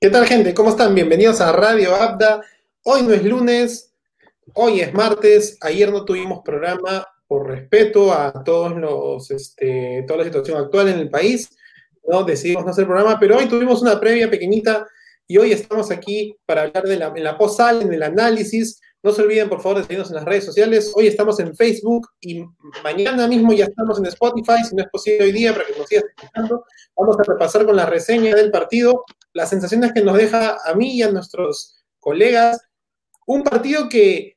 ¿Qué tal, gente? ¿Cómo están? Bienvenidos a Radio Abda. Hoy no es lunes, hoy es martes. Ayer no tuvimos programa por respeto a todos los, este, toda la situación actual en el país. No decidimos no hacer programa, pero hoy tuvimos una previa pequeñita y hoy estamos aquí para hablar de la, en la post-sal, en el análisis. No se olviden, por favor, de seguirnos en las redes sociales. Hoy estamos en Facebook y mañana mismo ya estamos en Spotify, si no es posible hoy día, para que nos sigas escuchando. Vamos a repasar con la reseña del partido las sensaciones que nos deja a mí y a nuestros colegas. Un partido que,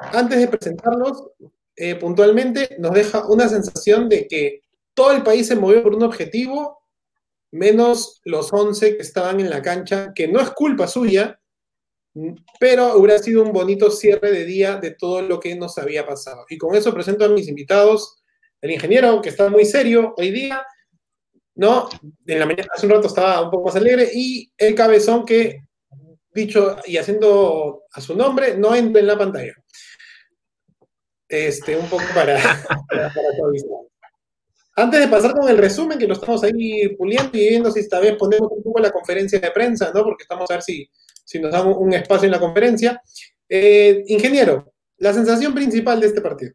antes de presentarlos eh, puntualmente, nos deja una sensación de que todo el país se movió por un objetivo, menos los 11 que estaban en la cancha, que no es culpa suya, pero hubiera sido un bonito cierre de día de todo lo que nos había pasado. Y con eso presento a mis invitados, el ingeniero, que está muy serio hoy día, ¿no? En la mañana, hace un rato estaba un poco más alegre, y el cabezón que, dicho y haciendo a su nombre, no entra en la pantalla. Este, un poco para, para, Antes de pasar con el resumen, que lo estamos ahí puliendo y viendo si esta vez ponemos un poco la conferencia de prensa, ¿no? Porque estamos a ver si, si nos damos un espacio en la conferencia. Eh, ingeniero, la sensación principal de este partido.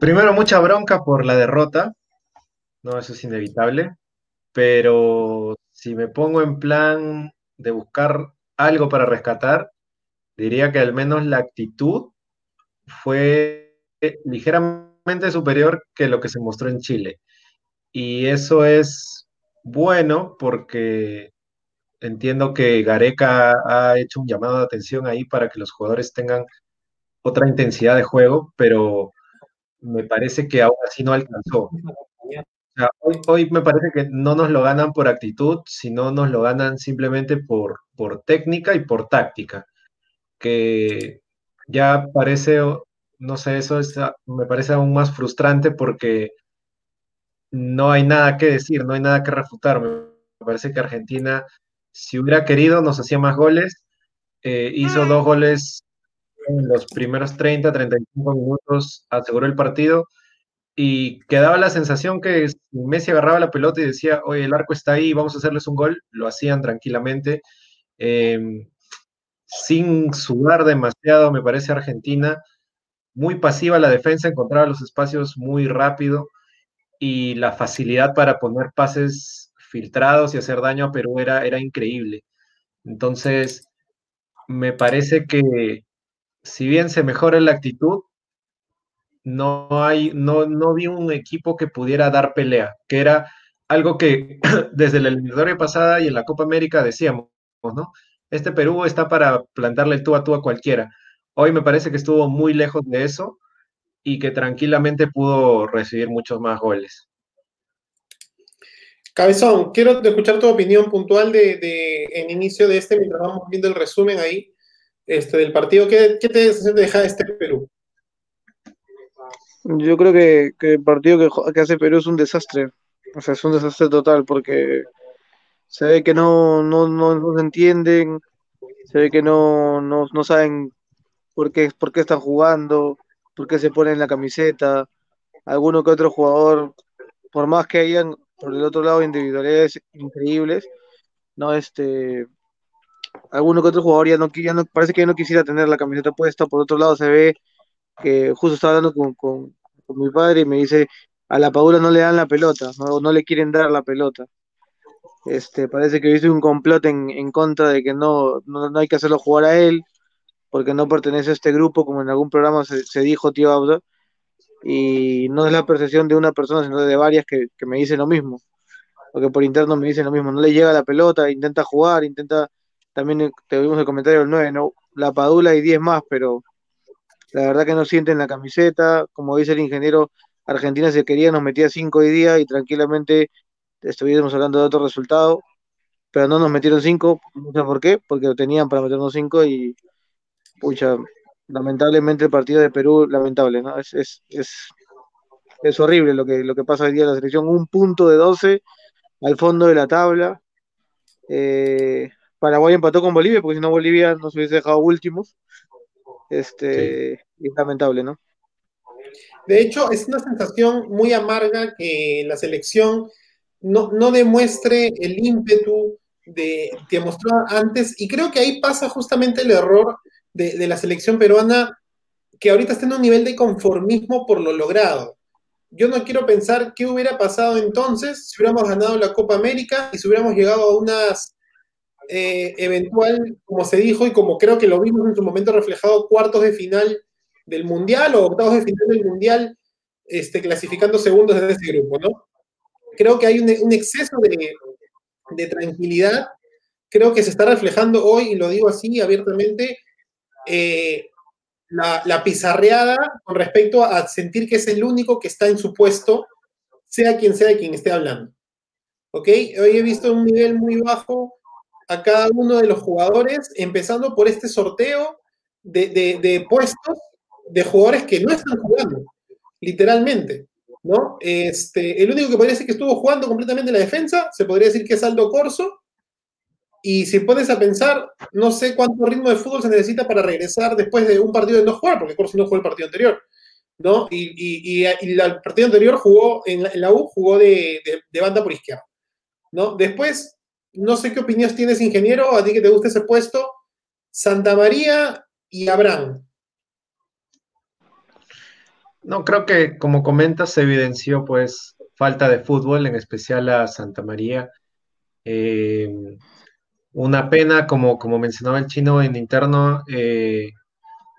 Primero, mucha bronca por la derrota, no, eso es inevitable, pero si me pongo en plan de buscar algo para rescatar, diría que al menos la actitud fue ligeramente superior que lo que se mostró en Chile. Y eso es bueno porque entiendo que Gareca ha hecho un llamado de atención ahí para que los jugadores tengan otra intensidad de juego, pero me parece que aún así no alcanzó. hoy, me parece que no nos lo ganan por actitud, sino nos lo ganan simplemente por, por técnica y por táctica, que ya parece, no sé, eso me parece aún más frustrante porque no hay nada que decir, no hay nada que refutar. Me parece que Argentina, si hubiera querido, nos hacía más goles. Eh, hizo dos goles en los primeros 30, 35 minutos aseguró el partido y quedaba la sensación que Messi agarraba la pelota y decía, oye, el arco está ahí, vamos a hacerles un gol, lo hacían tranquilamente, em, sin sudar demasiado, me parece Argentina, muy pasiva la defensa, encontraba los espacios muy rápido y la facilidad para poner pases filtrados y hacer daño a Perú era, era increíble. Entonces, me parece que si bien se mejora la actitud, no hay, no, no vi un equipo que pudiera dar pelea, que era algo que desde la eliminatoria pasada y en la Copa América decíamos, ¿no? Este Perú está para plantarle tú a tú a cualquiera. Hoy me parece que estuvo muy lejos de eso y que tranquilamente pudo recibir muchos más goles. Cabezón, quiero escuchar tu opinión puntual de, de en inicio de este, mientras vamos viendo el resumen ahí este, del partido. ¿Qué, qué te deja este Perú? Yo creo que, el partido que, hace Perú es un desastre. O sea, es un desastre total porque se ve que no, no, no, se entienden, se ve que no, no, no saben por qué, por qué están jugando, por qué se ponen la camiseta. Alguno que otro jugador, por más que hayan por el otro lado individualidades increíbles, no este alguno que otro jugador ya no, ya no parece que no quisiera tener la camiseta puesta. Por otro lado, se ve que justo estaba hablando con, con, mi padre y me dice: A la Paula no le dan la pelota, no, no le quieren dar la pelota. Este, parece que viste un complot en, en contra de que no, no, hay que hacerlo jugar a él, porque no pertenece a este grupo, como en algún programa se, dijo, tío Abdo. Y no es la percepción de una persona, sino de varias que, que me dicen lo mismo. Porque por interno me dicen lo mismo, no le llega la pelota, intenta jugar, intenta también tuvimos el comentario del 9, ¿no? La Padula y 10 más, pero la verdad que no sienten la camiseta. Como dice el ingeniero, Argentina se quería, nos metía 5 hoy día y tranquilamente estuviéramos hablando de otro resultado, pero no nos metieron 5, no sé por qué, porque lo tenían para meternos 5 y, pucha, lamentablemente el partido de Perú, lamentable, ¿no? Es, es, es, es horrible lo que, lo que pasa hoy día en la selección, un punto de 12 al fondo de la tabla. Eh, Paraguay empató con Bolivia, porque si no Bolivia nos hubiese dejado últimos. Este, es lamentable, ¿no? De hecho, es una sensación muy amarga que la selección no, no demuestre el ímpetu de, que mostró antes. Y creo que ahí pasa justamente el error de, de la selección peruana, que ahorita está en un nivel de conformismo por lo logrado yo no quiero pensar qué hubiera pasado entonces si hubiéramos ganado la Copa América y si hubiéramos llegado a unas eh, eventual, como se dijo y como creo que lo vimos en su momento reflejado, cuartos de final del Mundial o octavos de final del Mundial, este, clasificando segundos en ese grupo, ¿no? Creo que hay un, exceso de, tranquilidad, creo que se está reflejando hoy, y lo digo así abiertamente, eh, la, pizarreada con respecto a sentir que es el único que está en su puesto, sea quien sea quien esté hablando. ¿Ok? Hoy he visto un nivel muy bajo a cada uno de los jugadores, empezando por este sorteo de, puestos de jugadores que no están jugando, literalmente. ¿no? Este, el único que podría decir que estuvo jugando completamente en la defensa, se podría decir que es Aldo Corso, y si pones a pensar, no sé cuánto ritmo de fútbol se necesita para regresar después de un partido de no jugar, porque Corso no jugó el partido anterior. ¿no? Y, el partido anterior jugó en la, U, jugó de, banda por izquierda. ¿no? Después, no sé qué opiniones tienes, ingeniero, a ti que te gusta ese puesto, Santa María y Abraham. No, creo que como comentas se evidenció pues falta de fútbol, en especial a Santa María. Eh, una pena, como, como mencionaba el chino en interno, eh,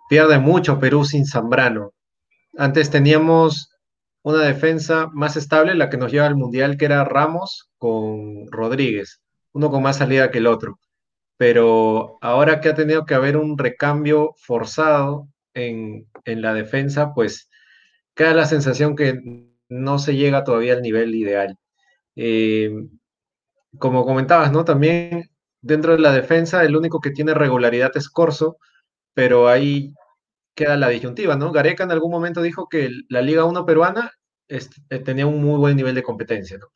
pierde mucho Perú sin Zambrano. Antes teníamos una defensa más estable, la que nos lleva al Mundial, que era Ramos con Rodríguez, uno con más salida que el otro. Pero ahora que ha tenido que haber un recambio forzado en, la defensa, pues queda la sensación que no se llega todavía al nivel ideal. Eh, como comentabas, ¿no? También dentro de la defensa, el único que tiene regularidad es Corso, pero ahí queda la disyuntiva, ¿no? Gareca en algún momento dijo que la Liga 1 peruana eh, tenía un muy buen nivel de competencia, ¿no?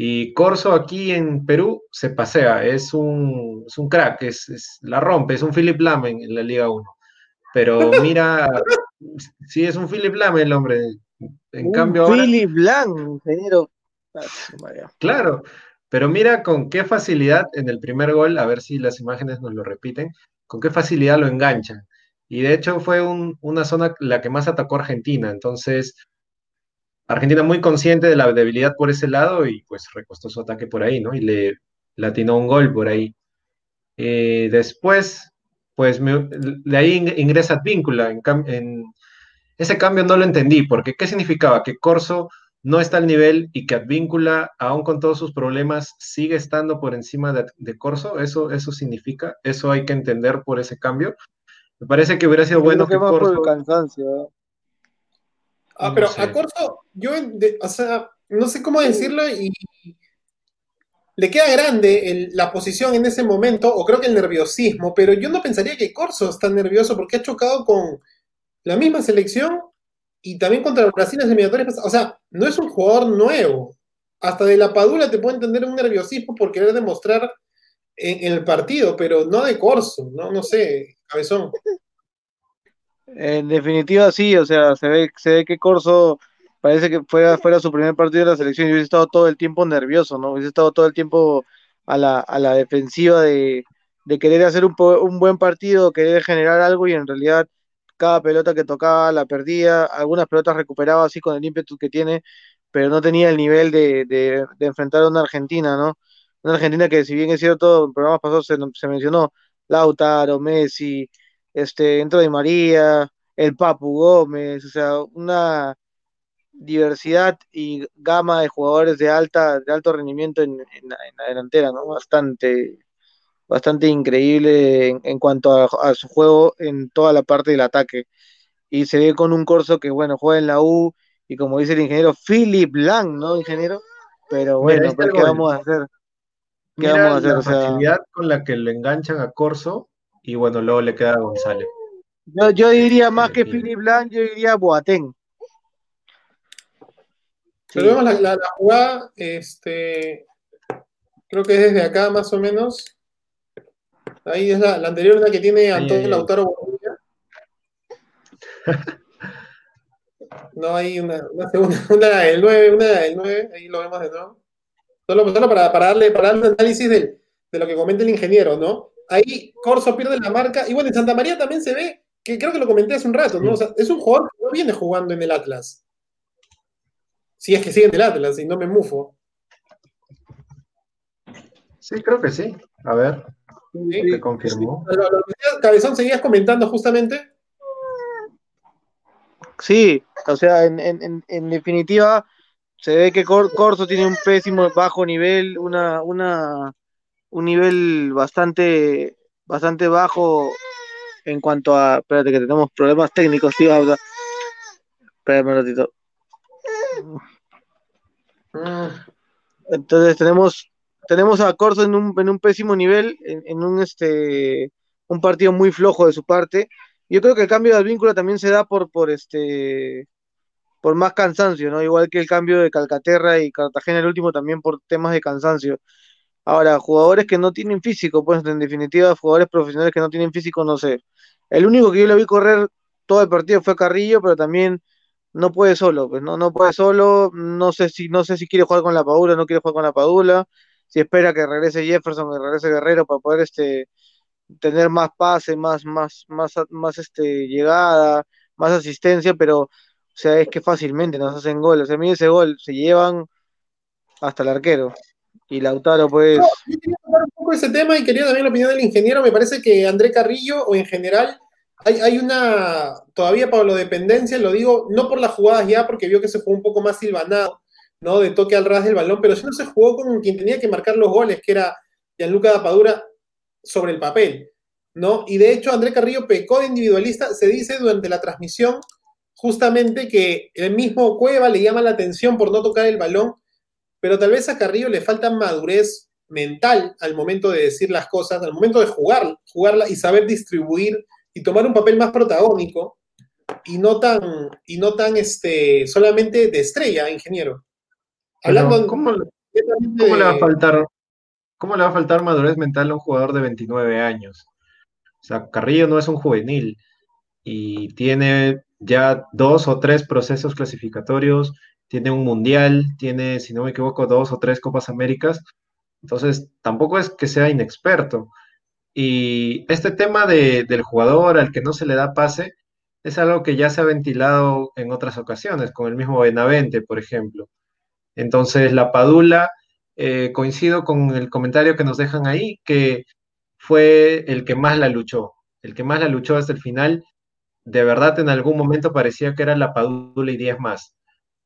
Y Corso aquí en Perú se pasea, es un, crack, es, la rompe, es un Philip Lamen en la Liga 1. Pero mira, sí es un Philip Lamen el hombre. En cambio Philip Lamen, ingeniero. Claro, pero mira con qué facilidad en el primer gol, a ver si las imágenes nos lo repiten, con qué facilidad lo enganchan. Y de hecho fue una zona la que más atacó Argentina. Entonces, Argentina muy consciente de la debilidad por ese lado y pues recostó su ataque por ahí, ¿no? Y le latinó un gol por ahí. Eh, después, pues de ahí ingresa Advíncula. En, en, ese cambio no lo entendí, porque ¿qué significaba? Que Corso no está al nivel y que Advíncula, aún con todos sus problemas, sigue estando por encima de, Corso. Eso, eso significa, eso hay que entender por ese cambio. Me parece que hubiera sido bueno que, Corso. cansancio. Ah, pero a Corso, yo, o sea, no sé cómo decirlo y le queda grande la posición en ese momento, o creo que el nerviosismo, pero yo no pensaría que Corso está nervioso porque ha chocado con la misma selección y también contra Brasil en eliminatorias. O sea, no es un jugador nuevo. Hasta de la Padula te puede entender un nerviosismo por querer demostrar en, el partido, pero no de Corso, no, no sé, cabezón. En definitiva, sí, o sea, se ve, se ve que Corso parece que fuera, fuera su primer partido de la selección y hubiese estado todo el tiempo nervioso, ¿no? Hubiese estado todo el tiempo a la, a la defensiva de, de querer hacer un, un buen partido, querer generar algo y en realidad cada pelota que tocaba la perdía, algunas pelotas recuperaba así con el ímpetu que tiene, pero no tenía el nivel de, enfrentar a una Argentina, ¿no? Una Argentina que si bien es cierto, en programas pasados se, mencionó Lautaro, Messi, este, entró Di María, el Papu Gómez, o sea, una diversidad y gama de jugadores de alta, de alto rendimiento en, la delantera, ¿no? Bastante, bastante increíble en, cuanto a, su juego en toda la parte del ataque. Y se ve con un corso que, bueno, juega en la U y como dice el ingeniero, Philip Lang, ¿no, ingeniero? Pero bueno, pues, ¿qué vamos a hacer? ¿Qué vamos a hacer? La facilidad con la que le enganchan a Corso y bueno, luego le queda a González. Yo, yo diría más que Philip Lang, yo diría Boateng. Pero vemos la, la, jugada, este, creo que es desde acá más o menos. Ahí es la, anterior, la que tiene Antonio Lautaro Bonilla. No, hay una, una segunda, una del 9, una del 9, ahí lo vemos de nuevo. Solo, para, darle, para darle un análisis de lo que comenta el ingeniero, ¿no? Ahí Corso pierde la marca. Y bueno, en Santa María también se ve, que creo que lo comenté hace un rato, ¿no? O sea, es un jugador que no viene jugando en el Atlas. Si es que sigue en el Atlas y no me mufo. Sí, creo que sí. A ver. ¿Sí? confirmó? Cabezón, seguías comentando justamente. Sí, o sea, en, definitiva, se ve que Corso tiene un pésimo bajo nivel, una, una, un nivel bastante, bastante bajo en cuanto a. Espérate, que tenemos problemas técnicos, tío. Espérame un ratito. Entonces tenemos tenemos a Corso en un, en un pésimo nivel, en, un este un partido muy flojo de su parte. Yo creo que el cambio de vínculo también se da por, por este por más cansancio, ¿no? Igual que el cambio de Calcaterra y Cartagena el último también por temas de cansancio. Ahora, jugadores que no tienen físico, pues en definitiva, jugadores profesionales que no tienen físico, no sé. El único que yo le vi correr todo el partido fue Carrillo, pero también no puede solo, pues no, no puede solo, no sé si, no sé si quiere jugar con la Padula, no quiere jugar con la Padula, si espera que regrese Jefferson, que regrese Guerrero para poder este tener más pase, más, más, más, más este llegada, más asistencia, pero o sea, es que fácilmente nos hacen goles. O sea, a ese gol se llevan hasta el arquero. Y Lautaro, pues. yo quería hablar un poco de ese tema y quería también la opinión del ingeniero. Me parece que André Carrillo, o en general, hay, hay una todavía Pablo dependencia, lo digo no por las jugadas ya, porque vio que se fue un poco más silvanado, ¿no? De toque al ras del balón, pero si no se jugó con quien tenía que marcar los goles, que era Gianluca Dapadura, sobre el papel, ¿no? Y de hecho, André Carrillo pecó de individualista, se dice durante la transmisión justamente que el mismo Cueva le llama la atención por no tocar el balón, pero tal vez a Carrillo le falta madurez mental al momento de decir las cosas, al momento de jugar, jugarla y saber distribuir y tomar un papel más protagónico y no tan, y no tan este, solamente de estrella, ingeniero. ¿cómo, le va a faltar, ¿Cómo le va a faltar madurez mental a un jugador de 29 años? O sea, Carrillo no es un juvenil y tiene ya dos o tres procesos clasificatorios, tiene un mundial, tiene, si no me equivoco, dos o tres Copas Américas. Entonces, tampoco es que sea inexperto. Y este tema del jugador al que no se le da pase es algo que ya se ha ventilado en otras ocasiones, con el mismo Benavente, por ejemplo. Entonces, la Padula, eh, coincido con el comentario que nos dejan ahí, que fue el que más la luchó, el que más la luchó hasta el final. De verdad, en algún momento parecía que era la Padula y 10 más,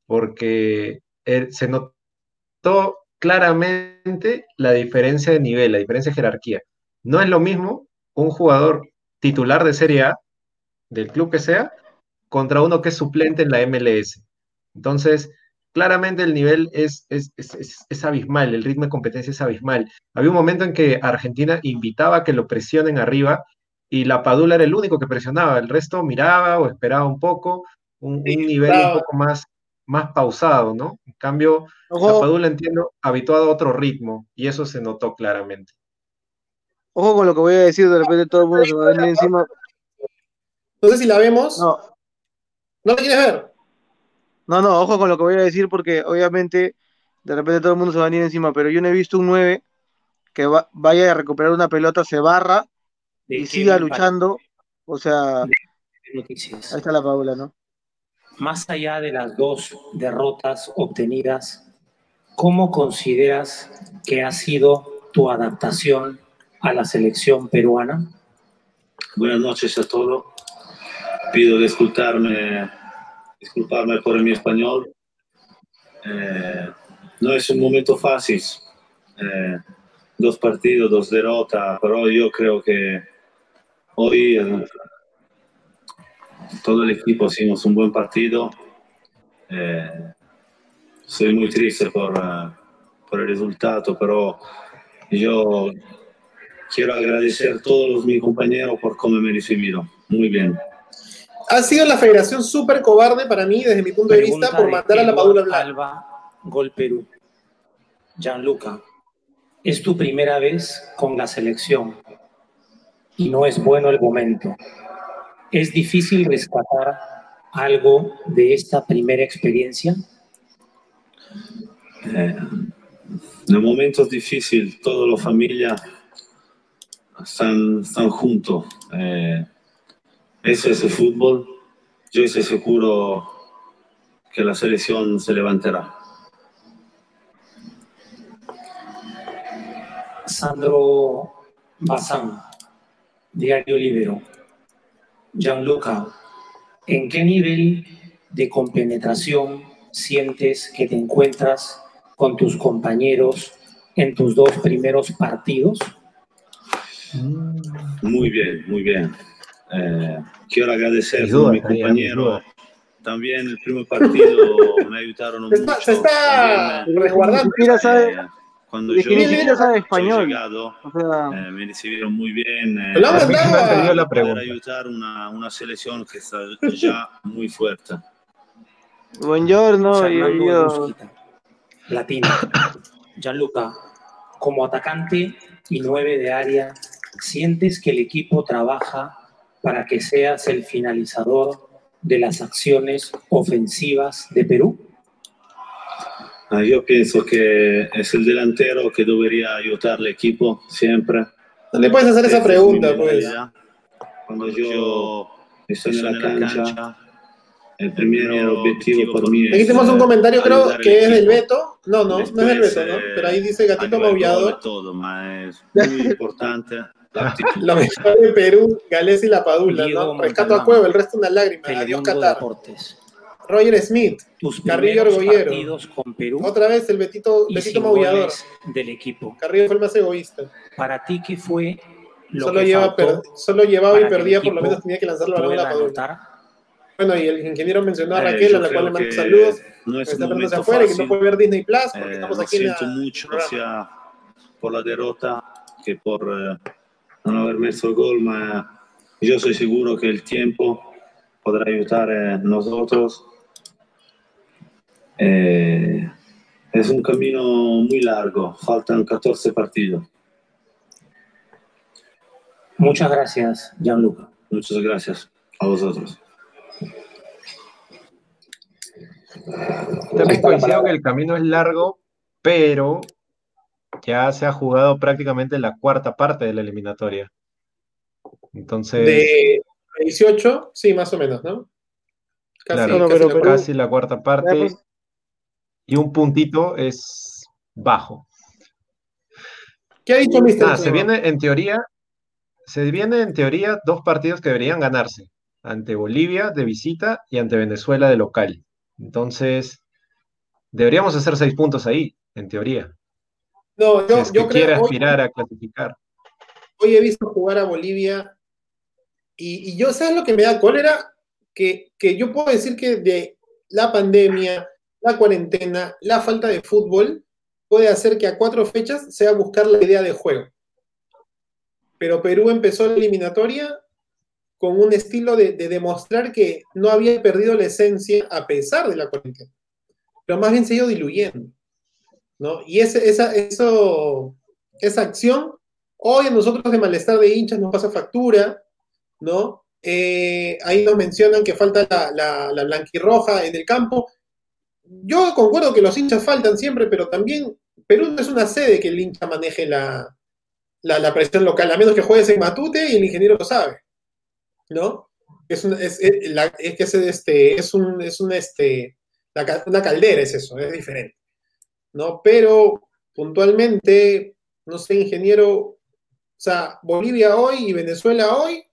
porque eh, se notó claramente la diferencia de nivel, la diferencia de jerarquía. No es lo mismo un jugador titular de Serie A, del club que sea, contra uno que es suplente en la MLS. Entonces, claramente el nivel es, es, abismal, el ritmo de competencia es abismal. Había un momento en que Argentina invitaba a que lo presionen arriba y la Padula era el único que presionaba, el resto miraba o esperaba un poco, un, nivel un poco más, más pausado, ¿no? En cambio, la Padula, entiendo, habituado a otro ritmo y eso se notó claramente. Ojo con lo que voy a decir, de repente todo el mundo se va a venir encima. No sé si la vemos. No. ¿No la quieres ver? No, no, ojo con lo que voy a decir porque obviamente de repente todo el mundo se va a venir encima, pero yo no he visto un 9 que vaya a recuperar una pelota, se barra y siga luchando. O sea, ahí está la Paula, ¿no? Más allá de las dos derrotas obtenidas, ¿cómo consideras que ha sido tu adaptación a la selección peruana? Buenas noches a todos. Pido disculparme disculparme por mi español. Eh, no es un momento fácil. Eh, dos partidos, dos derrotas, pero yo creo que hoy todo el equipo hicimos un buen partido. soy muy triste por, por el resultado, pero yo quiero agradecer a todos mis compañeros por cómo me recibieron. Muy bien ha sido la federación súper cobarde para mí, desde mi punto de vista, por mandar a la Padula Blanca. Alba, Gol Perú. Gianluca, es tu primera vez con la selección y no es bueno el momento. ¿Es difícil rescatar algo de esta primera experiencia? Eh, en momentos difíciles, toda la familia están, están juntos. Eh, eso es el fútbol. Yo estoy seguro que la selección se levantará. Sandro Bazán, Diario Libero. Gianluca, ¿en qué nivel de compenetración sientes que te encuentras con tus compañeros en tus dos primeros partidos? Muy bien, muy bien. Eh, quiero agradecer a mi compañero. También el primer partido me ayudaron Se mucho. está, se está También, resguardando. Sabe, eh, cuando ni yo, siquiera sabe yo español. llegado, O sea, eh, me recibieron muy bien. eh, la poder pregunta. ayudar una, una selección que está ya muy fuerte. buongiorno, Busquita, Latino. Gianluca, como atacante y nueve de área, ¿sientes que el equipo trabaja para que seas el finalizador de las acciones ofensivas de Perú? Ah, Yo pienso que es el delantero que debería ayudar al equipo siempre. Le puedes hacer esa Esa es pregunta, pues. Cuando yo estoy en la cancha, el primer objetivo para mí es. Aquí tenemos un comentario, creo que es del. Beto. No, no, no es del Después, Beto, ¿no? eh, Pero ahí dice gatito maullador. todo, es muy importante. Lo mejor de Perú, Gales y la Padula, ¿no? Rescato a. Cueva, el resto una lágrima. Adiós Qatar. Deportes. Roger Smith. Tus Carrillo Orgollero. partidos con Perú Otra vez el Betito, Betito maullador. del equipo. Carrillo fue el más egoísta. Para ti, ¿qué fue lo Solo, que lleva solo llevaba y perdía, por lo menos tenía que lanzar la balón a la Padula. Bueno, y el ingeniero mencionó a Eh, Raquel, a la cual le mando saludos. No es Está un afuera y que no fácil. puede ver Disney Plus porque Eh, estamos lo aquí en la- siento mucho, programa. sea por la derrota que por eh, no haber messo el gol, pero yo soy seguro que el tiempo podrá ayudar a nosotros. Eh, es un camino muy largo, faltan 14 partidos. Muchas gracias, Gianluca. Muchas gracias a vosotros. También coincido que el camino es largo, pero ya se ha jugado prácticamente la cuarta parte de la eliminatoria. Entonces, De 18, sí, más o menos, ¿no? Casi, claro, casi pero la cuarta. casi la cuarta Ya, parte y un puntito es bajo. ¿Qué ha dicho Mr. Ah, se viene en teoría, se viene en teoría dos partidos que deberían ganarse, ante Bolivia de visita y ante Venezuela de local. Entonces, deberíamos hacer seis puntos ahí, en teoría. No, Si yo, es que yo quiere creo, hoy, aspirar a clasificar. hoy he visto jugar a Bolivia y, y yo, ¿sabes lo que me da cólera? Que, que yo puedo decir que de la pandemia, la cuarentena, la falta de fútbol, puede hacer que a cuatro fechas sea buscar la idea de juego. Pero Perú empezó la eliminatoria con un estilo de, de demostrar que no había perdido la esencia a pesar de la cuarentena, pero más bien se ha ido diluyendo. ¿no? Y ese, esa, eso, esa acción, hoy a nosotros de malestar de hinchas nos pasa factura, ¿no? Eh, ahí nos mencionan que falta la blanquirroja en el campo. Yo concuerdo que los hinchas faltan siempre, pero también Perú no es una sede que el hincha maneje la, la, presión local, a menos que juegues en Matute y el ingeniero lo sabe, ¿no? Es, que es, este, es, un, es un, este, una caldera, es eso, es diferente, ¿no? Pero puntualmente, no sé, ingeniero, o sea, Bolivia hoy y Venezuela hoy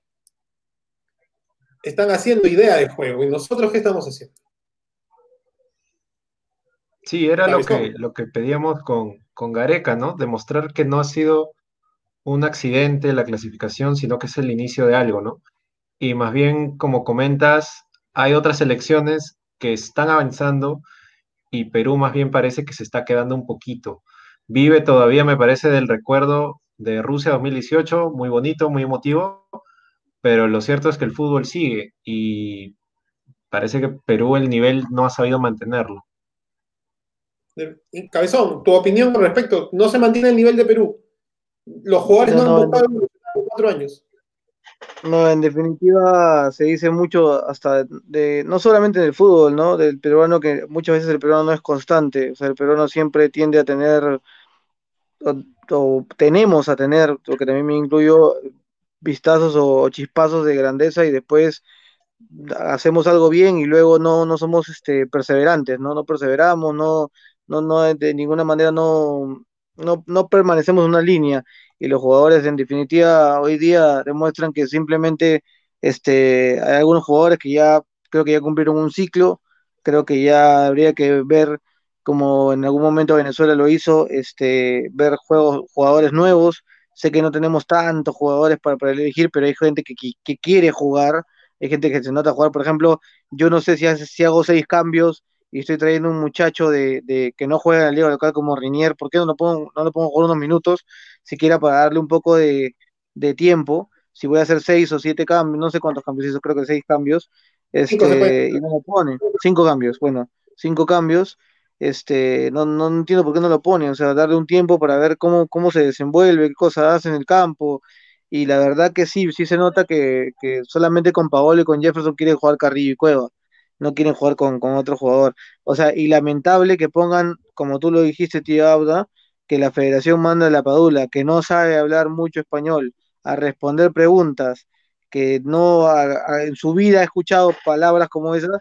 están haciendo idea de juego, y nosotros, ¿qué estamos haciendo? Sí, era lo que, lo que pedíamos con, con Gareca, ¿no? Demostrar que no ha sido un accidente la clasificación, sino que es el inicio de algo, ¿no? Y más bien, como comentas, hay otras selecciones que están avanzando y Perú más bien parece que se está quedando un poquito. Vive todavía, me parece, del recuerdo de Rusia 2018, muy bonito, muy emotivo, pero lo cierto es que el fútbol sigue y parece que Perú el nivel no ha sabido mantenerlo. De- Cabezón, tu opinión con respecto, no se mantiene el nivel de Perú. Los jugadores No, han votado en cuatro años. No, en definitiva se dice mucho hasta de, no solamente en el fútbol, ¿no? Del peruano que muchas veces el peruano no es constante, o sea, el peruano siempre tiende a tener, o, o tenemos a tener, porque también me incluyo, vistazos o chispazos de grandeza y después hacemos algo bien y luego no, no somos este, perseverantes, ¿no? No perseveramos, no, no, no, de ninguna manera no, no, no permanecemos en una línea. Y los jugadores en definitiva hoy día demuestran que simplemente este, hay algunos jugadores que ya creo que ya cumplieron un ciclo, creo que ya habría que ver como en algún momento Venezuela lo hizo, este, ver juegos, jugadores nuevos, sé que no tenemos tantos jugadores para, para elegir, pero hay gente que, que, que quiere jugar, hay gente que se nota jugar, por ejemplo, yo no sé si, hace, si hago seis cambios y estoy trayendo un muchacho de, de que no juega en la liga local como Rinier, ¿por qué no lo pongo, no lo pongo jugar unos minutos, siquiera para darle un poco de, de tiempo? Si voy a hacer seis o siete cambios, no sé cuántos cambios hizo, creo que seis cambios, este, y no lo pone, cinco cambios, bueno, cinco cambios, este, no, no entiendo por qué no lo pone, o sea, darle un tiempo para ver cómo, cómo se desenvuelve, qué cosas hace en el campo, y la verdad que sí, sí se nota que, que solamente con Paolo y con Jefferson quiere jugar Carrillo y Cueva, no quieren jugar con, con otro jugador. O sea, y lamentable que pongan, como tú lo dijiste, tío Auda, que la federación manda a la Padula, que no sabe hablar mucho español, a responder preguntas, que no en su vida ha escuchado palabras como esas,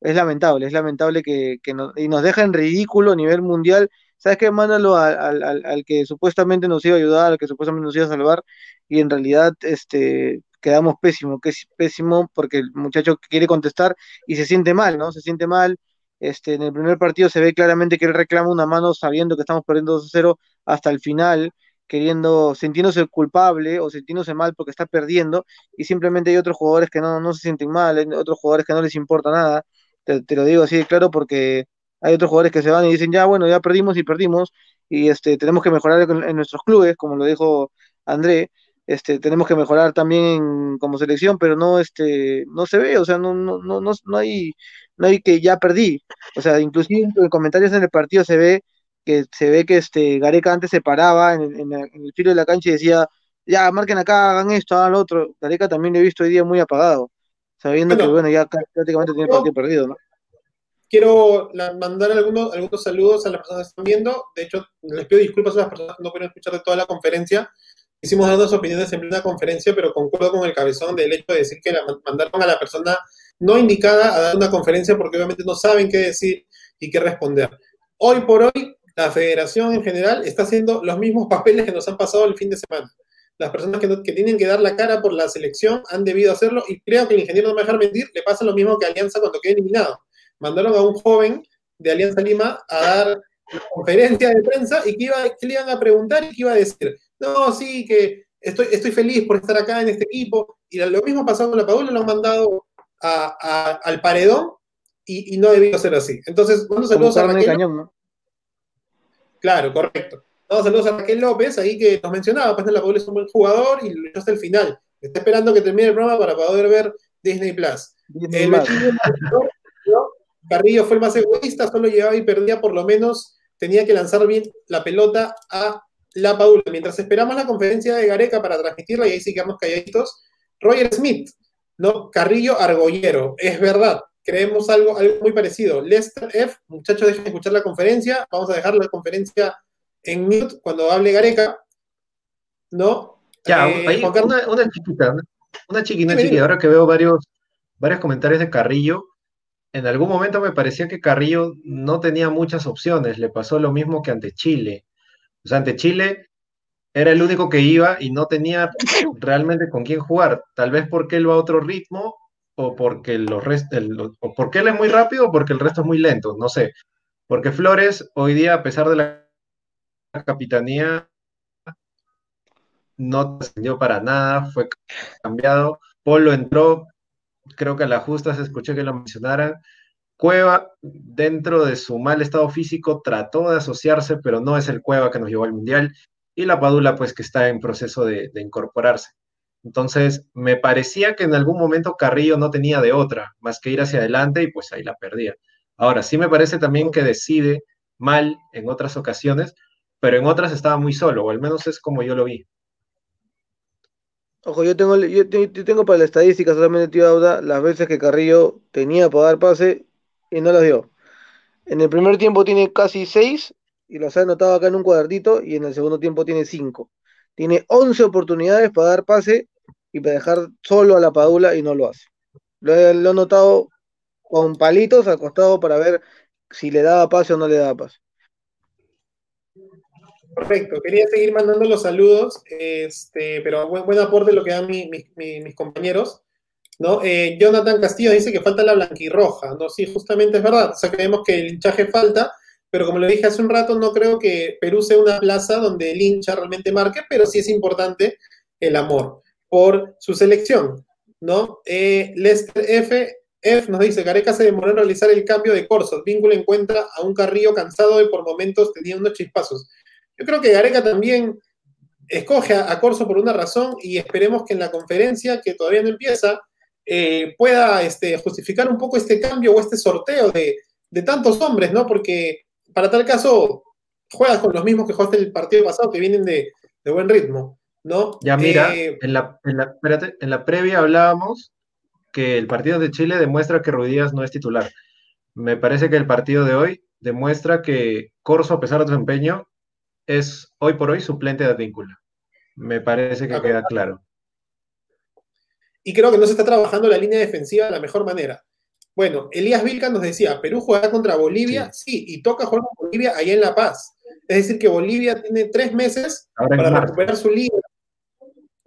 es lamentable, es lamentable que, que nos, y nos deja en ridículo a nivel mundial. ¿Sabes qué? Mándalo al, al, al, que supuestamente nos iba a ayudar, al que supuestamente nos iba a salvar, y en realidad este, quedamos pésimo, que es pésimo porque el muchacho quiere contestar y se siente mal, ¿no? Se siente mal. Este, en el primer partido se ve claramente que él reclama una mano sabiendo que estamos perdiendo 2-0 hasta el final, queriendo, sintiéndose culpable o sintiéndose mal porque está perdiendo, y simplemente hay otros jugadores que no, no se sienten mal, otros jugadores que no les importa nada, te, lo digo así de claro porque hay otros jugadores que se van y dicen, ya bueno, ya perdimos y perdimos, y este, tenemos que mejorar en nuestros clubes, como lo dijo André, este, tenemos que mejorar también como selección, pero no, este, no se ve, o sea, no, no, no, no hay, no hay que ya perdí, o sea, inclusive en comentarios en el partido se ve que se ve que este Gareca antes se paraba en, en, en el filo de la cancha y decía, ya marquen acá, hagan esto, hagan lo otro, Gareca también lo he visto hoy día muy apagado, sabiendo bueno, que bueno, ya prácticamente tiene el partido perdido, ¿no? Quiero mandar algunos, algunos saludos a las personas que están viendo. De hecho, les pido disculpas a las personas que no pudieron escuchar de toda la conferencia hicimos dar dos opiniones en plena conferencia, pero concuerdo con el cabezón del hecho de decir que mandaron a la persona no indicada a dar una conferencia porque obviamente no saben qué decir y qué responder. Hoy por hoy, la federación en general está haciendo los mismos papeles que nos han pasado el fin de semana. Las personas que, tienen que dar la cara por la selección han debido hacerlo y creo que el ingeniero no me dejar mentir, le pasa lo mismo que Alianza cuando quedó eliminado. Mandaron a un joven de Alianza Lima a dar conferencia de prensa y que, iba, que le iban a preguntar y que iba a decir, no, sí, que estoy, estoy feliz por estar acá en este equipo. Y lo mismo ha pasado con la Padula, lo han mandado a, a, al paredón y, y, no debió ser así. Entonces, mando saludos a Raquel. Cañón, ¿no? Claro, correcto. No, saludos a Raquel López, ahí que nos mencionaba, pues la Padula es un buen jugador y luchó hasta el final. Está esperando que termine el programa para poder ver Disney Plus. Disney Plus. Carrillo fue el más egoísta, solo llevaba y perdía por lo menos, tenía que lanzar bien la pelota a la Padula. Mientras esperamos la conferencia de Gareca para transmitirla, y ahí sí quedamos calladitos, Roger Smith, ¿no? Carrillo Argollero, es verdad, creemos algo, algo muy parecido. Lester F, muchachos, dejen de escuchar la conferencia, vamos a dejar la conferencia en mute cuando hable Gareca, ¿no? Ya, eh, ahí, una, una, chiquita, una chiquita, chiquita, ahora que veo varios, varios comentarios de Carrillo, en algún momento me parecía que Carrillo no tenía muchas opciones, le pasó lo mismo que ante Chile. O sea, ante Chile era el único que iba y no tenía realmente con quién jugar. Tal vez porque él va a otro ritmo o porque, los rest, el, o porque él es muy rápido o porque el resto es muy lento, no sé. Porque Flores hoy día, a pesar de la capitanía, no ascendió para nada, fue cambiado. Polo entró, creo que a la justa se escuchó que lo mencionaran. Cueva, dentro de su mal estado físico, trató de asociarse, pero no es el Cueva que nos llevó al Mundial. Y la Padula, pues, que está en proceso de, incorporarse. Entonces, me parecía que en algún momento Carrillo no tenía de otra, más que ir hacia adelante y pues ahí la perdía. Ahora, sí me parece también que decide mal en otras ocasiones, pero en otras estaba muy solo, o al menos es como yo lo vi. Ojo, yo tengo, yo, yo tengo para la estadística solamente, tío Auda, las veces que Carrillo tenía para dar pase y no las dio. En el primer tiempo tiene casi 6 y los ha anotado acá en un cuadradito y en el segundo tiempo tiene 5. Tiene 11 oportunidades para dar pase y para dejar solo a la Padula y no lo hace. Lo he, notado con palitos al costado para ver si le daba pase o no le daba pase. Perfecto, quería seguir mandando los saludos, este, pero buen, buen aporte lo que dan mi, mi, mi, mis compañeros. ¿No? Eh, Jonathan Castillo dice que falta la blanquirroja, ¿no? Sí, justamente es verdad, o sea, que el hinchaje falta, pero como le dije hace un rato, no creo que Perú sea una plaza donde el hincha realmente marque, pero sí es importante el amor por su selección, ¿no? Eh, Lester F. F nos dice, Gareca se demoró en realizar el cambio de Corso, Vínculo encuentra a un Carrillo cansado y por momentos tenía unos chispazos. Yo creo que Gareca también escoge a, a Corso por una razón y esperemos que en la conferencia, que todavía no empieza, eh, pueda este, justificar un poco este cambio o este sorteo de, de, tantos hombres, ¿no? Porque para tal caso juegas con los mismos que jugaste el partido pasado, que vienen de, de buen ritmo, ¿no? Ya mira, eh, en, la, en, la, espérate, en la previa hablábamos que el partido de Chile demuestra que Ruidías no es titular. Me parece que el partido de hoy demuestra que Corso, a pesar de su empeño, es hoy por hoy suplente de Advíncula. Me parece que queda claro y creo que no se está trabajando la línea defensiva de la mejor manera. Bueno, Elías Vilca nos decía, Perú juega contra Bolivia, sí, sí y toca jugar con Bolivia allá en La Paz. Es decir, que Bolivia tiene tres meses Ahora para recuperar su liga.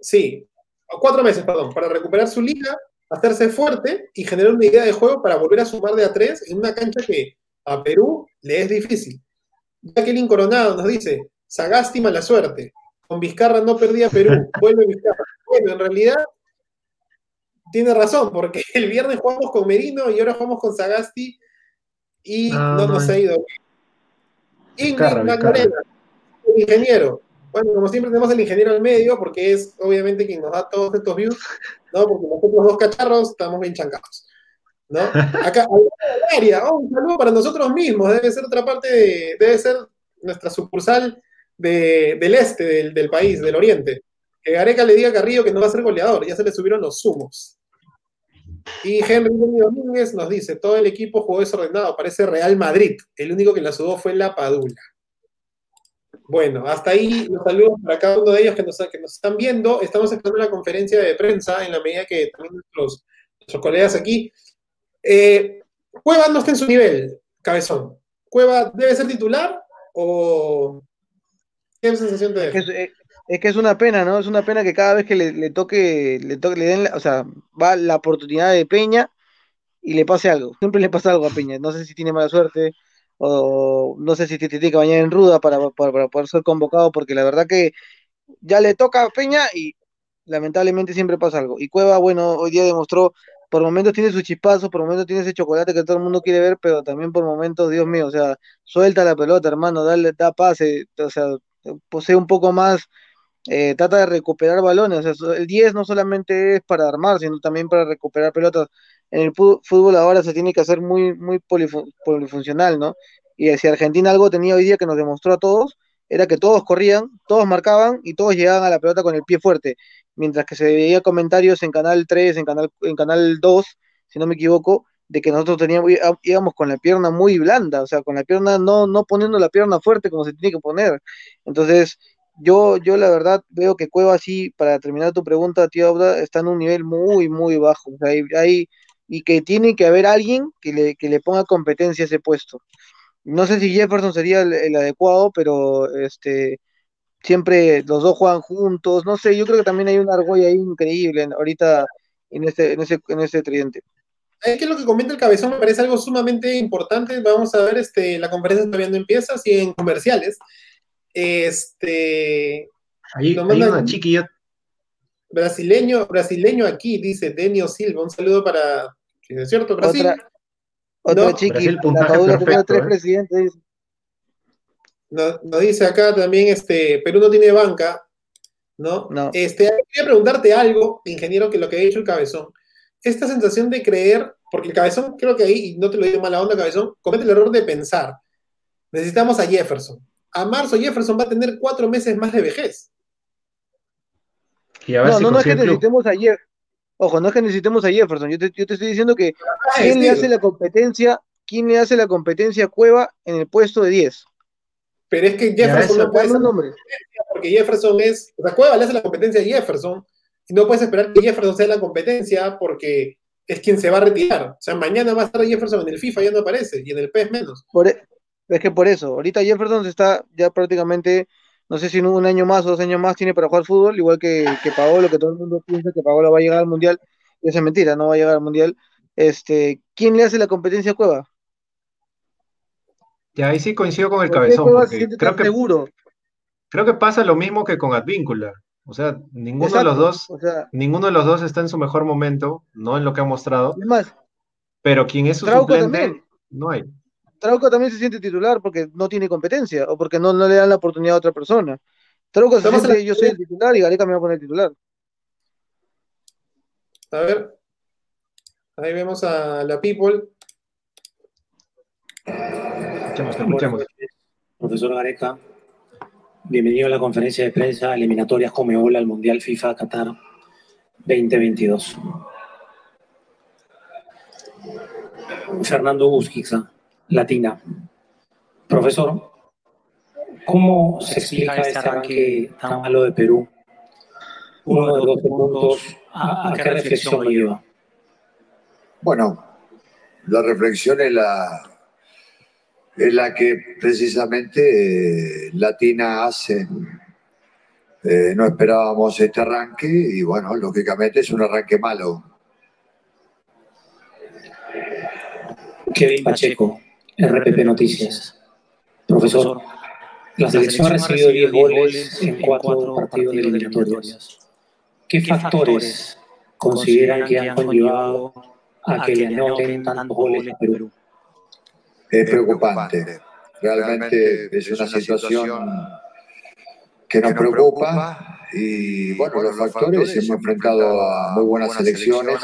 Sí, cuatro meses, perdón, para recuperar su liga, hacerse fuerte y generar una idea de juego para volver a sumar de a tres en una cancha que a Perú le es difícil. Jacqueline Coronado nos dice, Sagasti mala suerte. Con Vizcarra no perdía Perú, vuelve Vizcarra. Bueno, en realidad tiene razón, porque el viernes jugamos con Merino y ahora jugamos con Sagasti y ah, no nos ha ido. Ingrid Magdalena, el ingeniero. Bueno, como siempre tenemos el ingeniero al medio, porque es obviamente quien nos da todos estos views, ¿no? Porque nosotros dos cacharros estamos bien chancados. ¿no? Acá, área, oh, un saludo para nosotros mismos, debe ser otra parte, de, debe ser nuestra sucursal de, del este del, del, país, del oriente. Que Gareca le diga a Carrillo que no va a ser goleador, ya se le subieron los sumos. Y Henry Domínguez nos dice, todo el equipo jugó desordenado, parece Real Madrid, el único que la sudó fue la Padula. Bueno, hasta ahí los saludos para cada uno de ellos que nos, que nos están viendo. Estamos esperando la conferencia de prensa en la medida que también nuestros, colegas aquí. Eh, Cueva no está en su nivel, cabezón. ¿Cueva debe ser titular o qué sensación te deja? Es que es una pena, ¿no? Es una pena que cada vez que le, le toque, le toque, le den, o sea, va la oportunidad de Peña y le pase algo. Siempre le pasa algo a Peña. No sé si tiene mala suerte o no sé si te tiene que bañar en ruda para, para, para, poder ser convocado, porque la verdad que ya le toca a Peña y lamentablemente siempre pasa algo. Y Cueva, bueno, hoy día demostró, por momentos tiene su chispazo, por momentos tiene ese chocolate que todo el mundo quiere ver, pero también por momentos, Dios mío, o sea, suelta la pelota, hermano, dale, da pase, o sea, posee un poco más eh, trata de recuperar balones. O sea, el 10 no solamente es para armar, sino también para recuperar pelotas. En el fútbol ahora se tiene que hacer muy, muy polifuncional, ¿no? Y si Argentina algo tenía hoy día que nos demostró a todos, era que todos corrían, todos marcaban y todos llegaban a la pelota con el pie fuerte. Mientras que se veía comentarios en Canal 3, en Canal, en canal 2, si no me equivoco, de que nosotros teníamos, íbamos con la pierna muy blanda, o sea, con la pierna no, no poniendo la pierna fuerte como se tiene que poner. Entonces, yo, yo la verdad veo que Cueva sí, para terminar tu pregunta, tío Abda, está en un nivel muy, muy bajo. O sea, hay, y que tiene que haber alguien que le, que le ponga competencia a ese puesto. No sé si Jefferson sería el, adecuado, pero este siempre los dos juegan juntos. No sé, yo creo que también hay una argolla ahí increíble ahorita en este, en ese, en ese tridente. Es que lo que comenta el cabezón me parece algo sumamente importante. Vamos a ver, este, la conferencia todavía no empieza, siguen comerciales. Este. Ahí, hay una chiquilla. Brasileño, brasileño aquí, dice Denio Silva. Un saludo para. ¿Es cierto? Brasil. Otra, otra no, chiqui, perfecto, tres ¿eh? presidentes. Nos, nos dice acá también, este, Perú no tiene banca, ¿no? no. Este, quería preguntarte algo, ingeniero, que lo que ha dicho el cabezón. Esta sensación de creer, porque el cabezón, creo que ahí, y no te lo digo mala onda, cabezón, comete el error de pensar. Necesitamos a Jefferson a marzo Jefferson va a tener cuatro meses más de vejez. no, no, no es que necesitemos a Jefferson. Ojo, no es que necesitemos a Jefferson. Yo te, yo te estoy diciendo que Ah, ¿quién le hace la competencia? ¿Quién le hace la competencia a Cueva en el puesto de 10? Pero es que Jefferson no puede ser nombre. porque Jefferson es. O sea, Cueva le hace la competencia a Jefferson y no puedes esperar que Jefferson sea la competencia porque es quien se va a retirar. O sea, mañana va a estar Jefferson en el FIFA, ya no aparece, y en el PES menos. Por e- es que por eso, ahorita Jefferson está ya prácticamente, no sé si en un año más o dos años más tiene para jugar fútbol, igual que, que Paolo, que todo el mundo piensa que Paolo va a llegar al Mundial, y eso es mentira, no va a llegar al Mundial. Este, ¿quién le hace la competencia a Cueva? Y ahí sí coincido con el ¿Por qué cabezón, porque creo que, seguro? creo que pasa lo mismo que con Advíncula. O sea, ninguno de los dos, o sea, ninguno de los dos está en su mejor momento, no en lo que ha mostrado, es más, pero quien es su Trauco suplente, también. no hay. Trauco también se siente titular porque no tiene competencia o porque no, no le dan la oportunidad a otra persona. Trauco se siente, la- yo soy el titular y Gareca me va a poner titular. A ver. Ahí vemos a la People. Escuchemos, escuchemos. Profesor Gareca, bienvenido a la conferencia de prensa eliminatorias Comeola al Mundial FIFA Qatar 2022. Fernando Busquiza, Latina. Profesor, ¿cómo se explica este arranque tan malo de Perú? Uno de 12 puntos, ¿a, a qué reflexión lo lleva? Bueno, la reflexión es la, es la que precisamente eh, Latina hace. Eh, no esperábamos este arranque y bueno, lógicamente es un arranque malo. Kevin Pacheco, RPP Noticias. Profesor, la selección ha recibido 10 goles en 4 partidos de eliminatorias. ¿Qué factores consideran que han conllevado a que le anoten tantos goles a Perú? Es preocupante. Realmente es una situación que nos preocupa y bueno, los factores hemos enfrentado a muy buenas selecciones,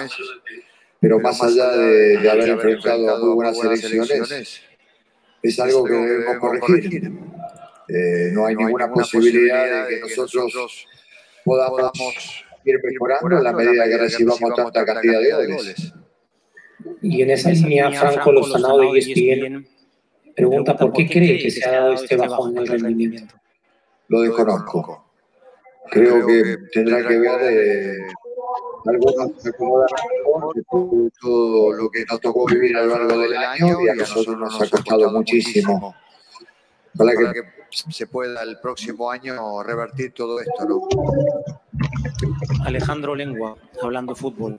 pero más allá de, de haber enfrentado a muy buenas selecciones, es algo que debemos corregir. Eh, no hay ninguna posibilidad de que nosotros podamos ir mejorando en la medida que recibamos tanta cantidad de goles. Y en esa línea, Franco Lozanao de ESPN pregunta por qué cree que se ha dado este bajón en el rendimiento. Lo desconozco. Creo que tendrá que ver eh, algunos acomodaron de todo, todo lo que nos tocó vivir a lo largo del año y a nosotros nos ha costado muchísimo. Que que se pueda el próximo año revertir todo esto, ¿no? Alejandro Lengua, hablando fútbol.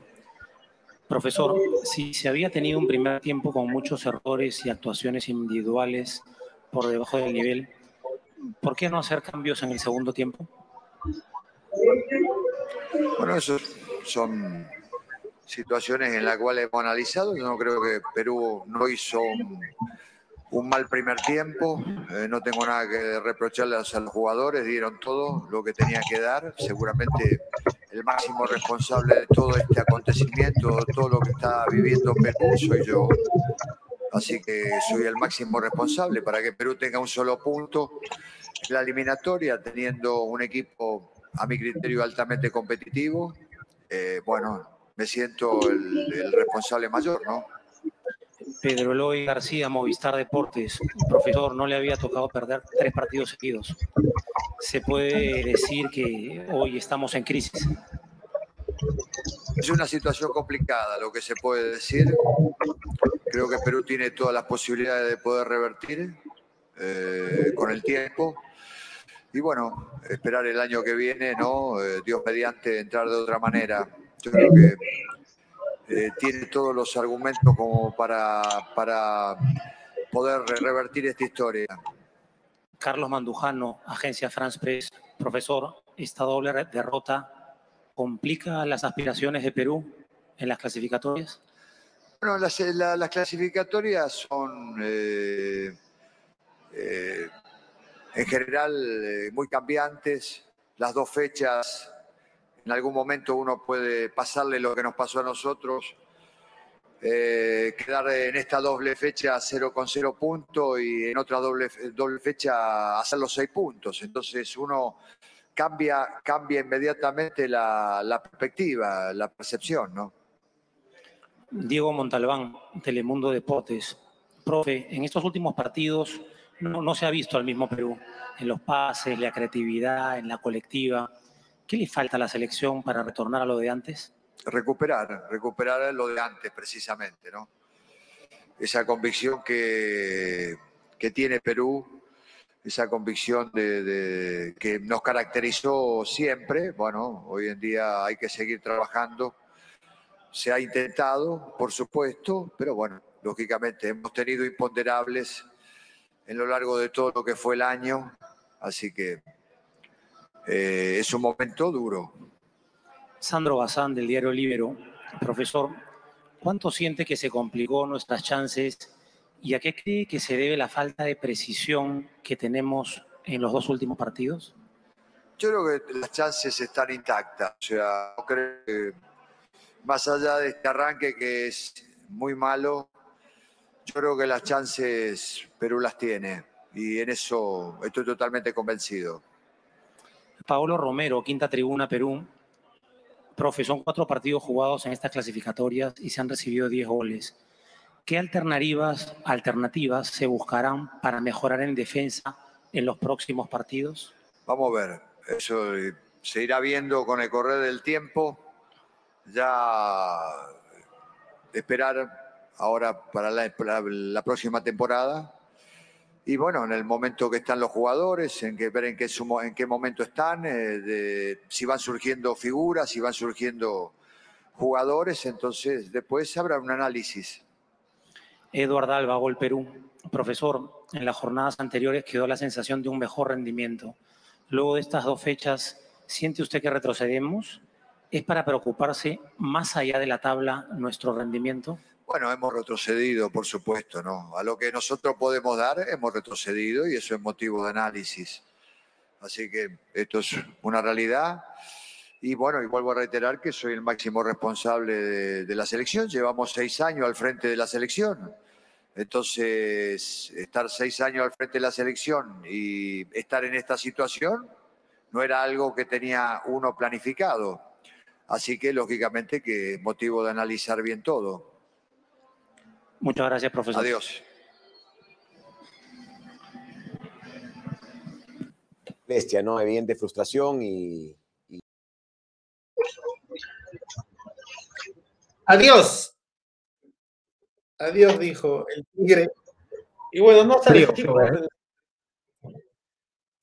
Profesor, si se había tenido un primer tiempo con muchos errores y actuaciones individuales por debajo del nivel, ¿por qué no hacer cambios en el segundo tiempo? Bueno, eso son situaciones en las cuales hemos analizado. Yo no creo que Perú no hizo un, un mal primer tiempo. Eh, no tengo nada que reprocharles a los jugadores. Dieron todo lo que tenían que dar. Seguramente el máximo responsable de todo este acontecimiento, todo lo que está viviendo Perú, soy yo. Así que soy el máximo responsable para que Perú tenga un solo punto en la eliminatoria, teniendo un equipo a mi criterio altamente competitivo. Eh, bueno, me siento el, el responsable mayor, ¿no? Pedro Eloy García, Movistar Deportes. Profesor, no le había tocado perder tres partidos seguidos. ¿Se puede decir que hoy estamos en crisis? Es una situación complicada lo que se puede decir. Creo que Perú tiene todas las posibilidades de poder revertir eh, con el tiempo. Y bueno, esperar el año que viene, ¿no? Eh, Dios mediante entrar de otra manera. Yo creo que eh, tiene todos los argumentos como para, para poder revertir esta historia. Carlos Mandujano, Agencia France Press. Profesor, esta doble derrota complica las aspiraciones de Perú en las clasificatorias. Bueno, las, la- las clasificatorias son eh, eh, en general eh, muy cambiantes. Las dos fechas, en algún momento uno puede pasarle lo que nos pasó a nosotros, eh, quedar en esta doble fecha 0 con 0 puntos y en otra doble, doble fecha hacer los 6 puntos. Entonces uno cambia, cambia inmediatamente la, la perspectiva, la percepción, ¿no? Diego Montalbán, Telemundo Deportes. Profe, en estos últimos partidos no, no, se ha visto al mismo Perú en los pases, la creatividad, en la colectiva. ¿Qué le falta a la selección para retornar a lo de antes? Recuperar, recuperar lo de antes precisamente, ¿no? Esa convicción que, que tiene Perú, esa convicción de, que nos caracterizó siempre. Bueno, hoy en día hay que seguir trabajando. Se ha intentado, por supuesto, pero bueno, lógicamente hemos tenido imponderables en lo largo de todo lo que fue el año, así que eh, es un momento duro. Sandro Bazán del diario Libero, profesor, ¿cuánto siente que se complicó nuestras chances y a qué cree que se debe la falta de precisión que tenemos en los dos últimos partidos? Yo creo que las chances están intactas, o sea, no creo que más allá de este arranque que es muy malo, yo creo que las chances Perú las tiene y en eso estoy totalmente convencido. Paolo Romero, quinta tribuna Perú. Profe, son cuatro partidos jugados en estas clasificatorias y se han recibido 10 goles. ¿Qué alternativas, alternativas se buscarán para mejorar en defensa en los próximos partidos? Vamos a ver, eso se irá viendo con el correr del tiempo. Ya esperar ahora para la, para la próxima temporada y bueno, en el momento que están los jugadores, en que ver en qué, sumo, en qué momento están, eh, de, si van surgiendo figuras, si van surgiendo jugadores, entonces después habrá un análisis. Eduardo Alba, Gol Perú. Profesor, en las jornadas anteriores quedó la sensación de un mejor rendimiento. Luego de estas dos fechas, ¿siente usted que retrocedemos? ¿Es para preocuparse más allá de la tabla nuestro rendimiento? Bueno, hemos retrocedido, por supuesto, ¿no? A lo que nosotros podemos dar, hemos retrocedido y eso es motivo de análisis. Así que esto es una realidad. Y bueno, y vuelvo a reiterar que soy el máximo responsable de, de la selección. Llevamos seis años al frente de la selección. Entonces, estar seis años al frente de la selección y estar en esta situación no era algo que tenía uno planificado. Así que, lógicamente, que motivo de analizar bien todo. Muchas gracias, profesor. Adiós. Bestia, ¿no? Evidente frustración y, y... Adiós. Adiós, dijo el tigre. Y bueno, no está Está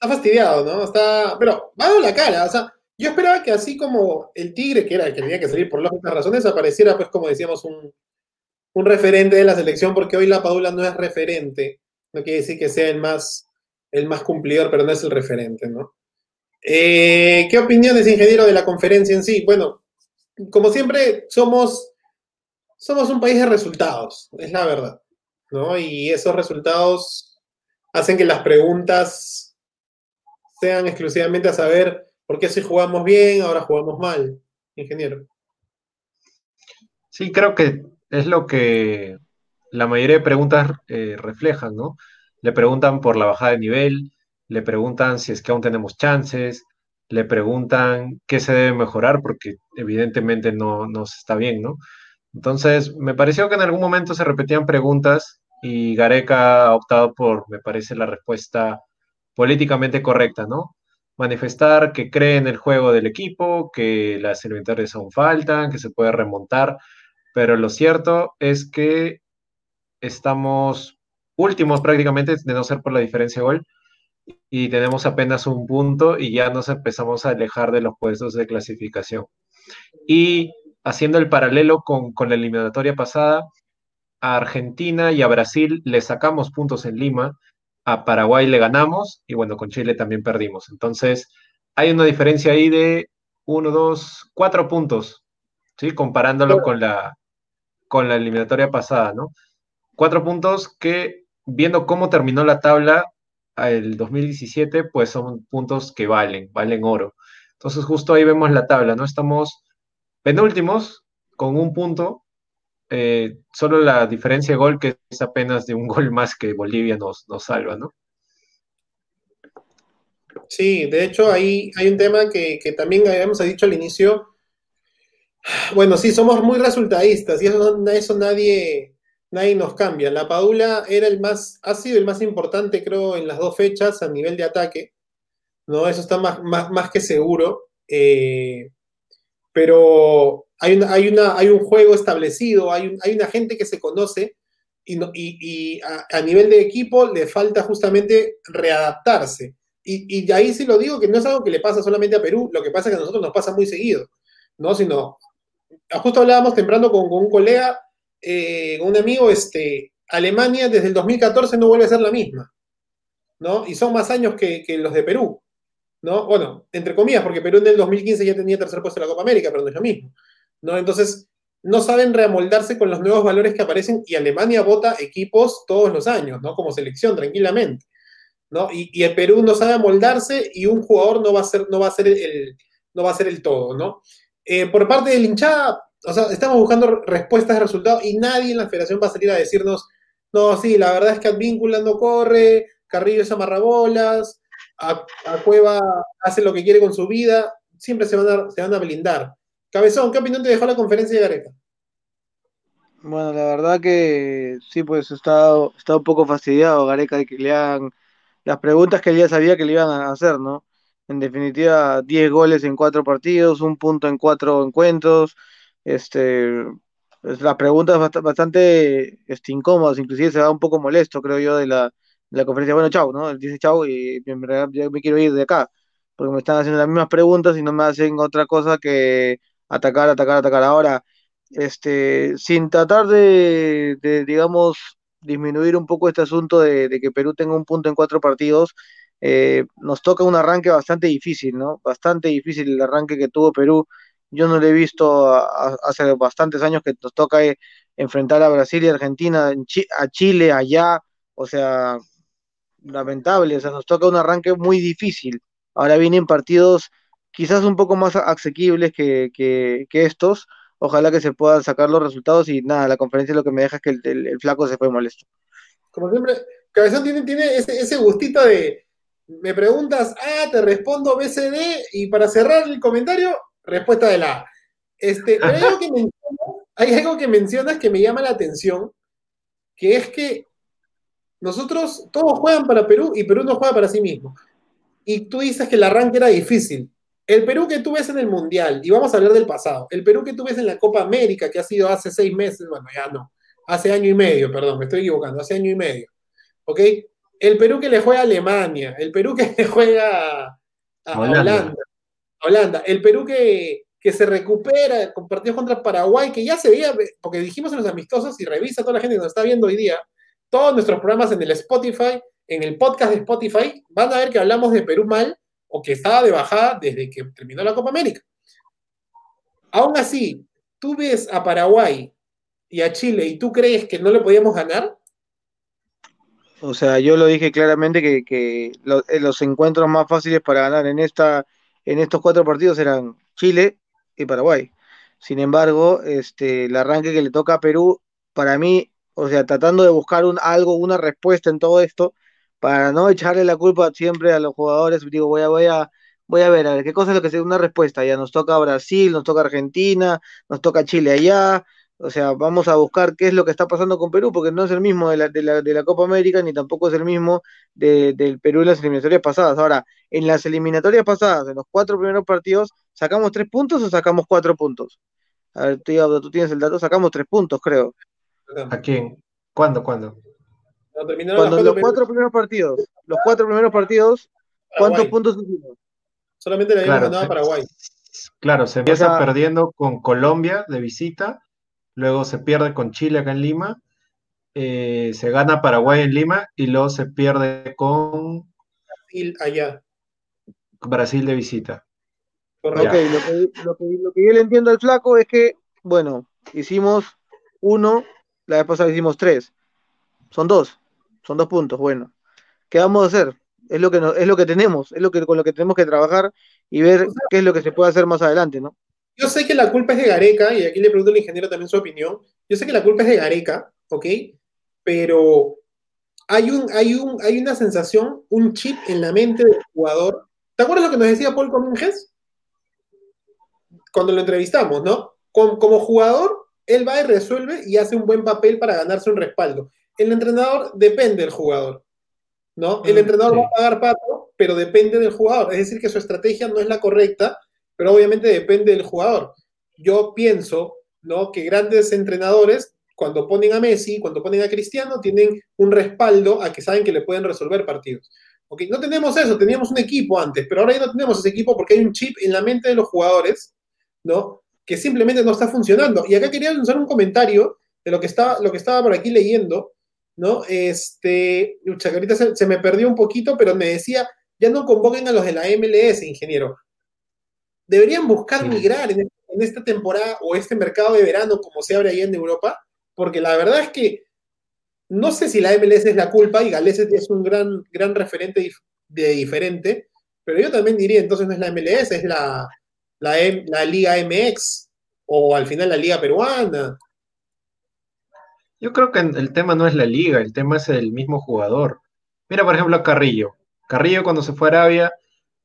fastidiado, ¿no? Está. Pero va a la cara. O sea, yo esperaba que así como el tigre, que era el que tenía que salir por lógicas razones, apareciera, pues, como decíamos, un, un referente de la selección, porque hoy la Padula no es referente. No quiere decir que sea el más, el más cumplidor, pero no es el referente, ¿no? Eh, ¿Qué opiniones, ingeniero, de la conferencia en sí? Bueno, como siempre, somos, somos un país de resultados, es la verdad, ¿no? Y esos resultados hacen que las preguntas sean exclusivamente a saber por qué si jugamos bien, ahora jugamos mal, ingeniero. Sí, creo que es lo que la mayoría de preguntas eh, reflejan, ¿no? Le preguntan por la bajada de nivel, le preguntan si es que aún tenemos chances, le preguntan qué se debe mejorar, porque evidentemente no, no está bien, ¿no? Entonces, me pareció que en algún momento se repetían preguntas y Gareca ha optado por, me parece, la respuesta políticamente correcta, ¿no? Manifestar que cree en el juego del equipo, que las eliminatorias aún faltan, que se puede remontar, pero lo cierto es que estamos últimos prácticamente, de no ser por la diferencia de gol, y tenemos apenas un punto y ya nos empezamos a alejar de los puestos de clasificación. Y haciendo el paralelo con, con la eliminatoria pasada, a Argentina y a Brasil le sacamos puntos en Lima, a Paraguay le ganamos y bueno, con Chile también perdimos. Entonces, hay una diferencia ahí de uno, dos, cuatro puntos, ¿sí? Comparándolo con la, con la eliminatoria pasada, ¿no? Cuatro puntos que, viendo cómo terminó la tabla el 2017, pues son puntos que valen, valen oro. Entonces, justo ahí vemos la tabla, ¿no? Estamos penúltimos con un punto, eh, solo la diferencia de gol que es apenas de un gol más que Bolivia nos, nos salva, ¿no? Sí, de hecho ahí hay un tema que, que también habíamos dicho al inicio. Bueno, sí, somos muy resultadistas y eso, eso nadie, nadie nos cambia. La Padula era el más, ha sido el más importante, creo, en las dos fechas a nivel de ataque. ¿no? Eso está más, más, más que seguro. Eh, pero hay, una, hay, una, hay un juego establecido, hay, hay una gente que se conoce y, a, nivel de equipo le falta justamente readaptarse. Y, y de ahí sí lo digo que no es algo que le pasa solamente a Perú, lo que pasa es que a nosotros nos pasa muy seguido, ¿no? Sino, justo hablábamos temprano con, un colega, eh, un amigo, este, Alemania desde el 2014 no vuelve a ser la misma, ¿no? Y son más años que, que los de Perú. ¿no? Bueno, entre comillas, porque Perú en el 2015 ya tenía tercer puesto en la Copa América, pero no es lo mismo, ¿no? Entonces, no saben reamoldarse con los nuevos valores que aparecen y Alemania vota equipos todos los años, ¿no? Como selección, tranquilamente, ¿no? Y, y el Perú no sabe amoldarse y un jugador no va a ser, no va a ser el, no va a ser el todo, ¿no? Eh, por parte del hinchada, o sea, estamos buscando respuestas de resultados y nadie en la federación va a salir a decirnos, no, sí, la verdad es que Advíncula no corre, Carrillo es amarrabolas, a, a, Cueva hace lo que quiere con su vida, siempre se van, a, se blindar. Cabezón, ¿qué opinión te dejó la conferencia de Gareca? Bueno, la verdad que sí, pues está, está un poco fastidiado Gareca de que le hagan las preguntas que él ya sabía que le iban a hacer, ¿no? En definitiva, 10 goles en 4 partidos, un punto en 4 encuentros, este, pues, las preguntas bast bastante este, incómodas, inclusive se va un poco molesto, creo yo, de la, de la conferencia, bueno, chau, ¿no? Él dice chau y en realidad ya me quiero ir de acá, porque me están haciendo las mismas preguntas y no me hacen otra cosa que atacar, atacar, atacar. Ahora, este, sin tratar de, de digamos, disminuir un poco este asunto de, de, que Perú tenga un punto en cuatro partidos, eh, nos toca un arranque bastante difícil, ¿no? Bastante difícil el arranque que tuvo Perú. Yo no lo he visto hace bastantes años que nos toca eh, enfrentar a Brasil y Argentina, a Chile, allá, o sea, lamentable, o sea, nos toca un arranque muy difícil. Ahora vienen partidos quizás un poco más asequibles que, que, que estos, ojalá que se puedan sacar los resultados y nada, la conferencia lo que me deja es que el, el, el flaco se fue molesto. Como siempre, Cabezón tiene, tiene ese, ese, gustito de, me preguntas A, te respondo BCD y para cerrar el comentario, respuesta de la A. Este, hay algo, que mencionas, hay algo que mencionas que me llama la atención, que es que nosotros, todos juegan para Perú y Perú no juega para sí mismo. Y tú dices que el arranque era difícil. El Perú que tú ves en el Mundial, y vamos a hablar del pasado, el Perú que tú ves en la Copa América, que ha sido hace seis meses, bueno, ya no, hace año y medio, perdón, me estoy equivocando, hace año y medio, ¿ok? El Perú que le juega a Alemania, el Perú que le juega a, a Holanda. Holanda, Holanda, el Perú que, que se recupera con partidos contra Paraguay, que ya se veía, porque dijimos en los amistosos, y revisa toda la gente que nos está viendo hoy día, todos nuestros programas en el Spotify, en el podcast de Spotify, van a ver que hablamos de Perú mal, o que estaba de bajada desde que terminó la Copa América. Aún así, tú ves a Paraguay y a Chile y tú crees que no le podíamos ganar. O sea, yo lo dije claramente que, que los, los, encuentros más fáciles para ganar en, esta, en estos cuatro partidos eran Chile y Paraguay. Sin embargo, este, el arranque que le toca a Perú, para mí, o sea, tratando de buscar un, algo, una respuesta en todo esto, para no echarle la culpa siempre a los jugadores, digo, voy a, voy a, voy a ver, a ver, qué cosa es lo que sea una respuesta, ya nos toca Brasil, nos toca Argentina, nos toca Chile allá, o sea, vamos a buscar qué es lo que está pasando con Perú, porque no es el mismo de la, de la, de la Copa América, ni tampoco es el mismo de, del Perú en las eliminatorias pasadas. Ahora, en las eliminatorias pasadas, en los cuatro primeros partidos, ¿sacamos tres puntos o sacamos cuatro puntos? A ver, tío, tú tienes el dato, sacamos tres puntos, creo. ¿A quién? ¿Cuándo? ¿Cuándo? No, Cuando los cuatro primeros partidos, los cuatro primeros partidos, ¿cuántos Paraguay. puntos hicimos? Solamente le habíamos claro, ganado a Paraguay. Claro, se empieza o sea, perdiendo con Colombia de visita, luego se pierde con Chile acá en Lima, eh, se gana Paraguay en Lima y luego se pierde con Brasil allá. Brasil de visita. Ok, lo que, lo, que, lo que yo le entiendo al flaco es que, bueno, hicimos uno, la vez pasada hicimos tres, son dos, son dos puntos, bueno. ¿Qué vamos a hacer? Es lo que, no, es lo que tenemos, es lo que, con lo que tenemos que trabajar y ver o sea, qué es lo que se puede hacer más adelante, ¿no? Yo sé que la culpa es de Gareca, y aquí le pregunto al ingeniero también su opinión. Yo sé que la culpa es de Gareca, ¿ok? Pero hay, un, hay, un, hay una sensación, un chip en la mente del jugador ¿Te acuerdas lo que nos decía Paul Cominges? Cuando lo entrevistamos, ¿no? Como, como jugador, él va y resuelve y hace un buen papel para ganarse un respaldo. El entrenador depende del jugador, ¿no? El Mm, entrenador sí. va a pagar pato, pero depende del jugador. Es decir, que su estrategia no es la correcta, pero obviamente depende del jugador. Yo pienso, ¿no? Que grandes entrenadores, cuando ponen a Messi, cuando ponen a Cristiano, tienen un respaldo a que saben que le pueden resolver partidos. ¿Ok? No tenemos eso, teníamos un equipo antes, pero ahora ya no tenemos ese equipo porque hay un chip en la mente de los jugadores, ¿no? Que simplemente no está funcionando. Y acá quería lanzar un comentario de lo que estaba, lo que estaba por aquí leyendo, ¿no? Este, lucha, que ahorita se, se me perdió un poquito, pero me decía, ya no convoquen a los de la MLS, ingeniero. Deberían buscar migrar en, en esta temporada o este mercado de verano como se abre ahí en Europa, porque la verdad es que no sé si la MLS es la culpa y Gales es un gran, gran referente dif- de diferente, pero yo también diría entonces no es la MLS, es la, la, M- la Liga MX o al final la Liga Peruana. Yo creo que el tema no es la liga, el tema es el mismo jugador. Mira, por ejemplo, a Carrillo. Carrillo cuando se fue a Arabia,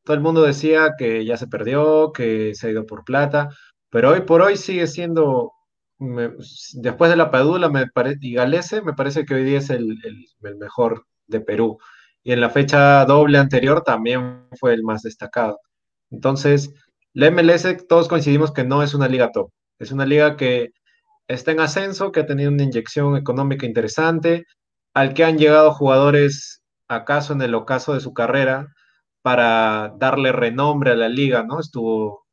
todo el mundo decía que ya se perdió, que se ha ido por plata, pero hoy por hoy sigue siendo, después de la Padula me pare- y Galese, me parece que hoy día es el, el- el mejor de Perú. Y en la fecha doble anterior también fue el más destacado. Entonces, la MLS, todos coincidimos que no es una liga top, es una liga que está en ascenso, que ha tenido una inyección económica interesante, al que han llegado jugadores acaso en el ocaso de su carrera para darle renombre a la liga, ¿no? Estuvo,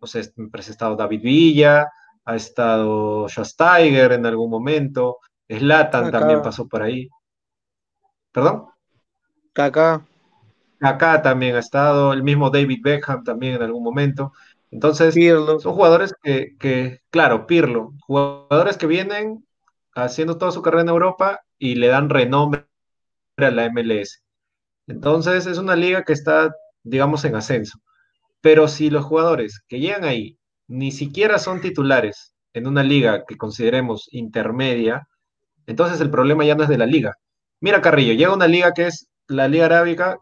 no sé, ha estado David Villa, ha estado Schweinsteiger en algún momento, Zlatan Kaká. también pasó por ahí. ¿Perdón? Kaká. Acá también ha estado, el mismo David Beckham también en algún momento. Entonces, Pirlo. son jugadores que, que, claro, Pirlo, jugadores que vienen haciendo toda su carrera en Europa y le dan renombre a la MLS. Entonces, es una liga que está, digamos, en ascenso. Pero si los jugadores que llegan ahí ni siquiera son titulares en una liga que consideremos intermedia, entonces el problema ya no es de la liga. Mira Carrillo, llega una liga que es la Liga Arábica,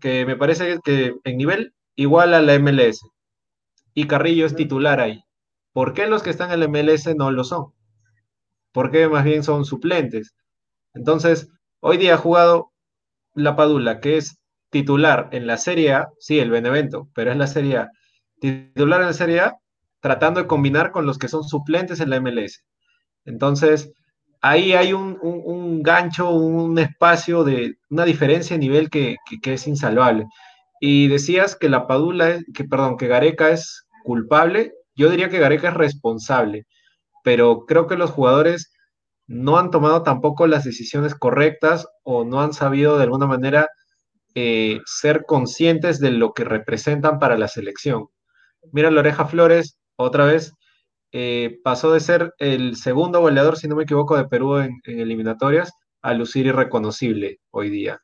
que me parece que en nivel igual a la MLS. Y Carrillo es titular ahí. ¿Por qué los que están en la MLS no lo son? ¿Por qué más bien son suplentes? Entonces, hoy día ha jugado la Padula, que es titular en la Serie A, sí, el Benevento, pero es la Serie A. Titular en la Serie A, tratando de combinar con los que son suplentes en la MLS. Entonces, ahí hay un, gancho, un espacio de una diferencia de nivel que, es insalvable. Y decías que la Padula, es, que perdón, que Gareca es culpable. Yo diría que Gareca es responsable, pero creo que los jugadores no han tomado tampoco las decisiones correctas o no han sabido de alguna manera eh, ser conscientes de lo que representan para la selección. Mira, Loreja Flores, otra vez, eh, pasó de ser el segundo goleador, si no me equivoco, de Perú en, en eliminatorias, a lucir irreconocible hoy día.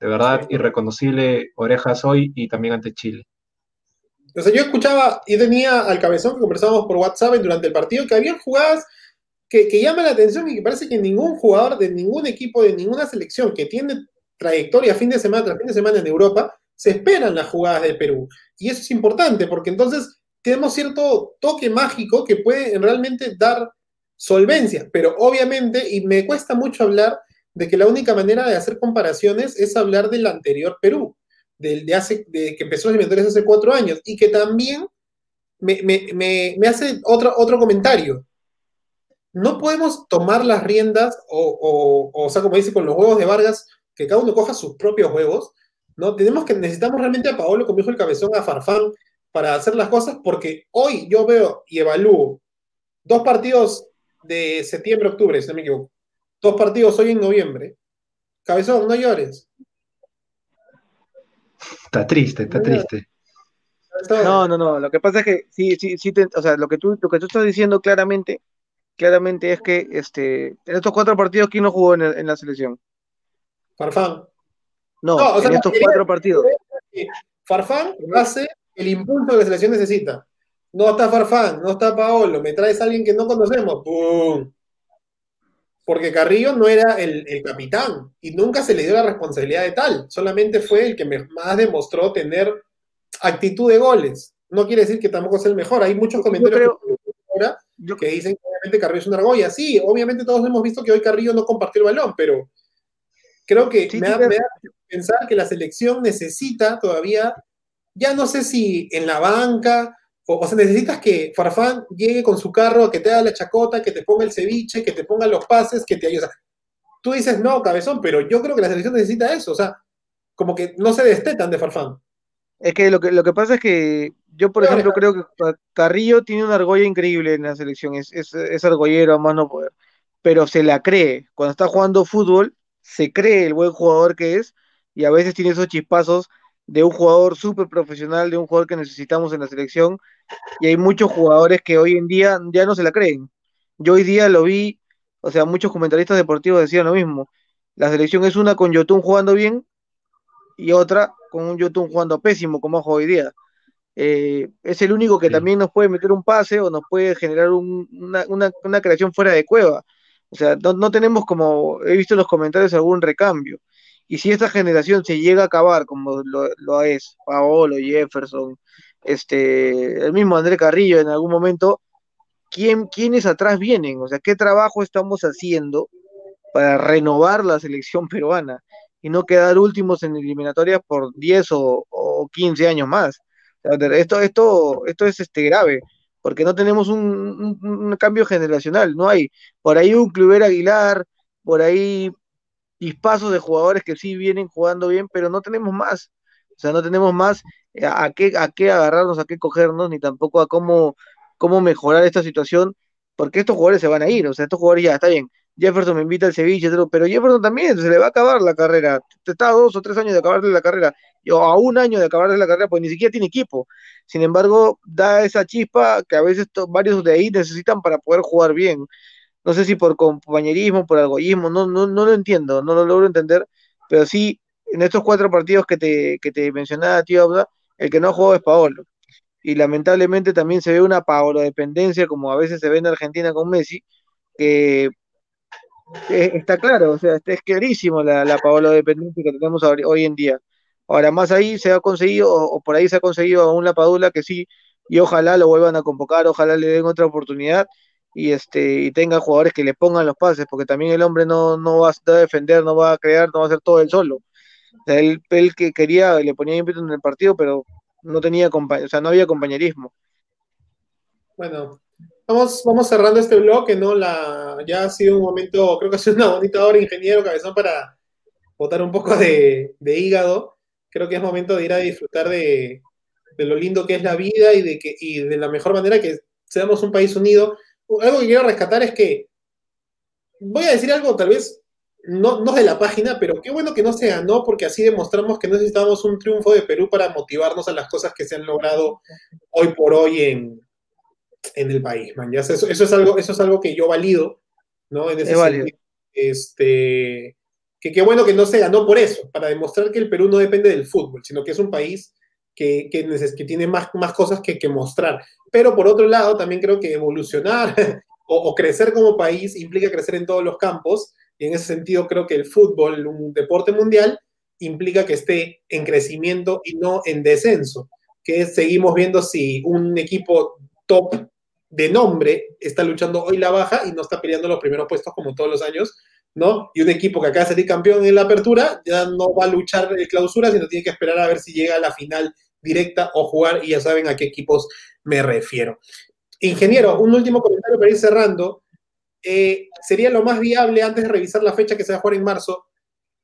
De verdad, irreconocible Orejas hoy y también ante Chile. O sea, yo escuchaba y tenía al cabezón que conversábamos por WhatsApp durante el partido que habían jugadas que, llaman la atención y que parece que ningún jugador de ningún equipo, de ninguna selección que tiene trayectoria fin de semana tras fin de semana en Europa, se esperan las jugadas de Perú. Y eso es importante porque entonces tenemos cierto toque mágico que puede realmente dar solvencia, pero obviamente, y me cuesta mucho hablar de que la única manera de hacer comparaciones es hablar del anterior Perú, del de hace, de que empezó los eliminatorios hace cuatro años, y que también me, me, me, me hace otro, otro comentario. No podemos tomar las riendas, o, o, o sea, como dice con los huevos de Vargas, que cada uno coja sus propios huevos, ¿no? Tenemos que, necesitamos realmente a Paolo, como dijo el cabezón, a Farfán, para hacer las cosas, porque hoy yo veo y evalúo dos partidos de septiembre, octubre, si no me equivoco, dos partidos hoy en noviembre. Cabezón, no llores. Está triste, está triste. No, no, no. Lo que pasa es que sí, sí, sí, te, o sea, lo que tú, lo que tú estás diciendo claramente, claramente es que este, en estos cuatro partidos, ¿quién no jugó en, el, en la selección? Farfán. No, no o sea, en estos cuatro partidos. Farfán hace el impulso que la selección necesita. No está Farfán, no está Paolo, me traes a alguien que no conocemos. ¡Pum! Porque Carrillo no era el, el, capitán y nunca se le dio la responsabilidad de tal. Solamente fue el que más demostró tener actitud de goles. No quiere decir que tampoco sea el mejor. Hay muchos comentarios creo- que, Yo- que dicen que Carrillo es una argolla. Sí, obviamente todos hemos visto que hoy Carrillo no compartió el balón, pero creo que Sí, me, da, tiene- me da pensar que la selección necesita todavía, ya no sé si en la banca, o, o sea, necesitas que Farfán llegue con su carro, que te haga la chacota, que te ponga el ceviche, que te ponga los pases, que te ayude. O sea, tú dices, no, cabezón, pero yo creo que la selección necesita eso, o sea, como que no se destetan de Farfán. Es que lo que, lo que pasa es que yo, por ejemplo, creo que Ca- Carrillo tiene una argolla increíble en la selección, es, es, es argollero a más no poder, pero se la cree. Cuando está jugando fútbol, se cree el buen jugador que es y a veces tiene esos chispazos de un jugador súper profesional, de un jugador que necesitamos en la selección y hay muchos jugadores que hoy en día ya no se la creen. Yo hoy día lo vi, o sea, muchos comentaristas deportivos decían lo mismo. La selección es una con Yotun jugando bien y otra con un Yotun jugando pésimo, como juega hoy día. Eh, es el único que Sí. también nos puede meter un pase o nos puede generar un- una, una- una creación fuera de cueva. O sea, no, no tenemos como, he visto en los comentarios algún recambio. Y si esta generación se llega a acabar, como lo, lo es Paolo, Jefferson, este, el mismo André Carrillo en algún momento, ¿quién, ¿quiénes atrás vienen? O sea, ¿qué trabajo estamos haciendo para renovar la selección peruana y no quedar últimos en eliminatorias por 10 o, o 15 años más? Esto, esto, esto es este, grave, porque no tenemos un, cambio generacional, no hay por ahí un Cluber Aguilar, por ahí chispazos de jugadores que sí vienen jugando bien, pero no tenemos más. O sea, no tenemos más eh, a, qué, a qué agarrarnos, a qué cogernos, ni tampoco a cómo, cómo mejorar esta situación, porque estos jugadores se van a ir, o sea, estos jugadores ya está bien. Jefferson me invita al otro, pero Jefferson también se le va a acabar la carrera. Está dos o tres años de acabarle la carrera, o a un año de acabarle la carrera, pues ni siquiera tiene equipo. Sin embargo, da esa chispa que a veces varios de ahí necesitan para poder jugar bien. No sé si por compañerismo, por algoísmo, no, no, no lo entiendo, no lo logro entender, pero sí, en estos cuatro partidos que te, que te mencionaba, tío Abda, el que no jugó es Paolo. Y lamentablemente también se ve una Paolo dependencia, como a veces se ve en Argentina con Messi, que está claro, o sea, es clarísimo la, la Paolo dependencia que tenemos hoy en día. Ahora, más ahí se ha conseguido, o, por ahí se ha conseguido a un Lapadula que sí, y ojalá lo vuelvan a convocar, ojalá le den otra oportunidad y este y tenga jugadores que le pongan los pases, porque también el hombre no, no va a defender, no va a crear, no va a hacer todo él solo. O sea, él, que quería, le ponía ímpetu en el partido, pero no tenía o sea, no había compañerismo. Bueno, vamos, vamos cerrando este bloque, ¿no? La, ya ha sido un momento, creo que ha sido una bonita hora, ingeniero, cabezón, para botar un poco de hígado. Creo que es momento de ir a disfrutar de, de lo lindo que es la vida y de, que, y de la mejor manera que seamos un país unido. Algo que quiero rescatar es que, voy a decir algo tal vez no, no de la página, pero qué bueno que no se ganó porque así demostramos que no necesitábamos un triunfo de Perú para motivarnos a las cosas que se han logrado hoy por hoy en, en el país, man. Ya, eso, eso, es algo, eso es algo que yo valido, ¿no? En ese Es sentido, este, que qué bueno que no se ganó por eso, para demostrar que el Perú no depende del fútbol, sino que es un país que, que, que tiene más, más cosas que, que mostrar. Pero por otro lado, también creo que evolucionar o crecer como país implica crecer en todos los campos, y en ese sentido creo que el fútbol, un deporte mundial, implica que esté en crecimiento y no en descenso, que seguimos viendo si un equipo top de nombre está luchando hoy la baja y no está peleando los primeros puestos como todos los años, ¿no? Y un equipo que acaba de salir campeón en la apertura ya no va a luchar en clausura, sino tiene que esperar a ver si llega a la final directa o jugar, y ya saben a qué equipos me refiero. Ingeniero, un último comentario para ir cerrando. Eh, sería lo más viable antes de revisar la fecha que se va a jugar en marzo,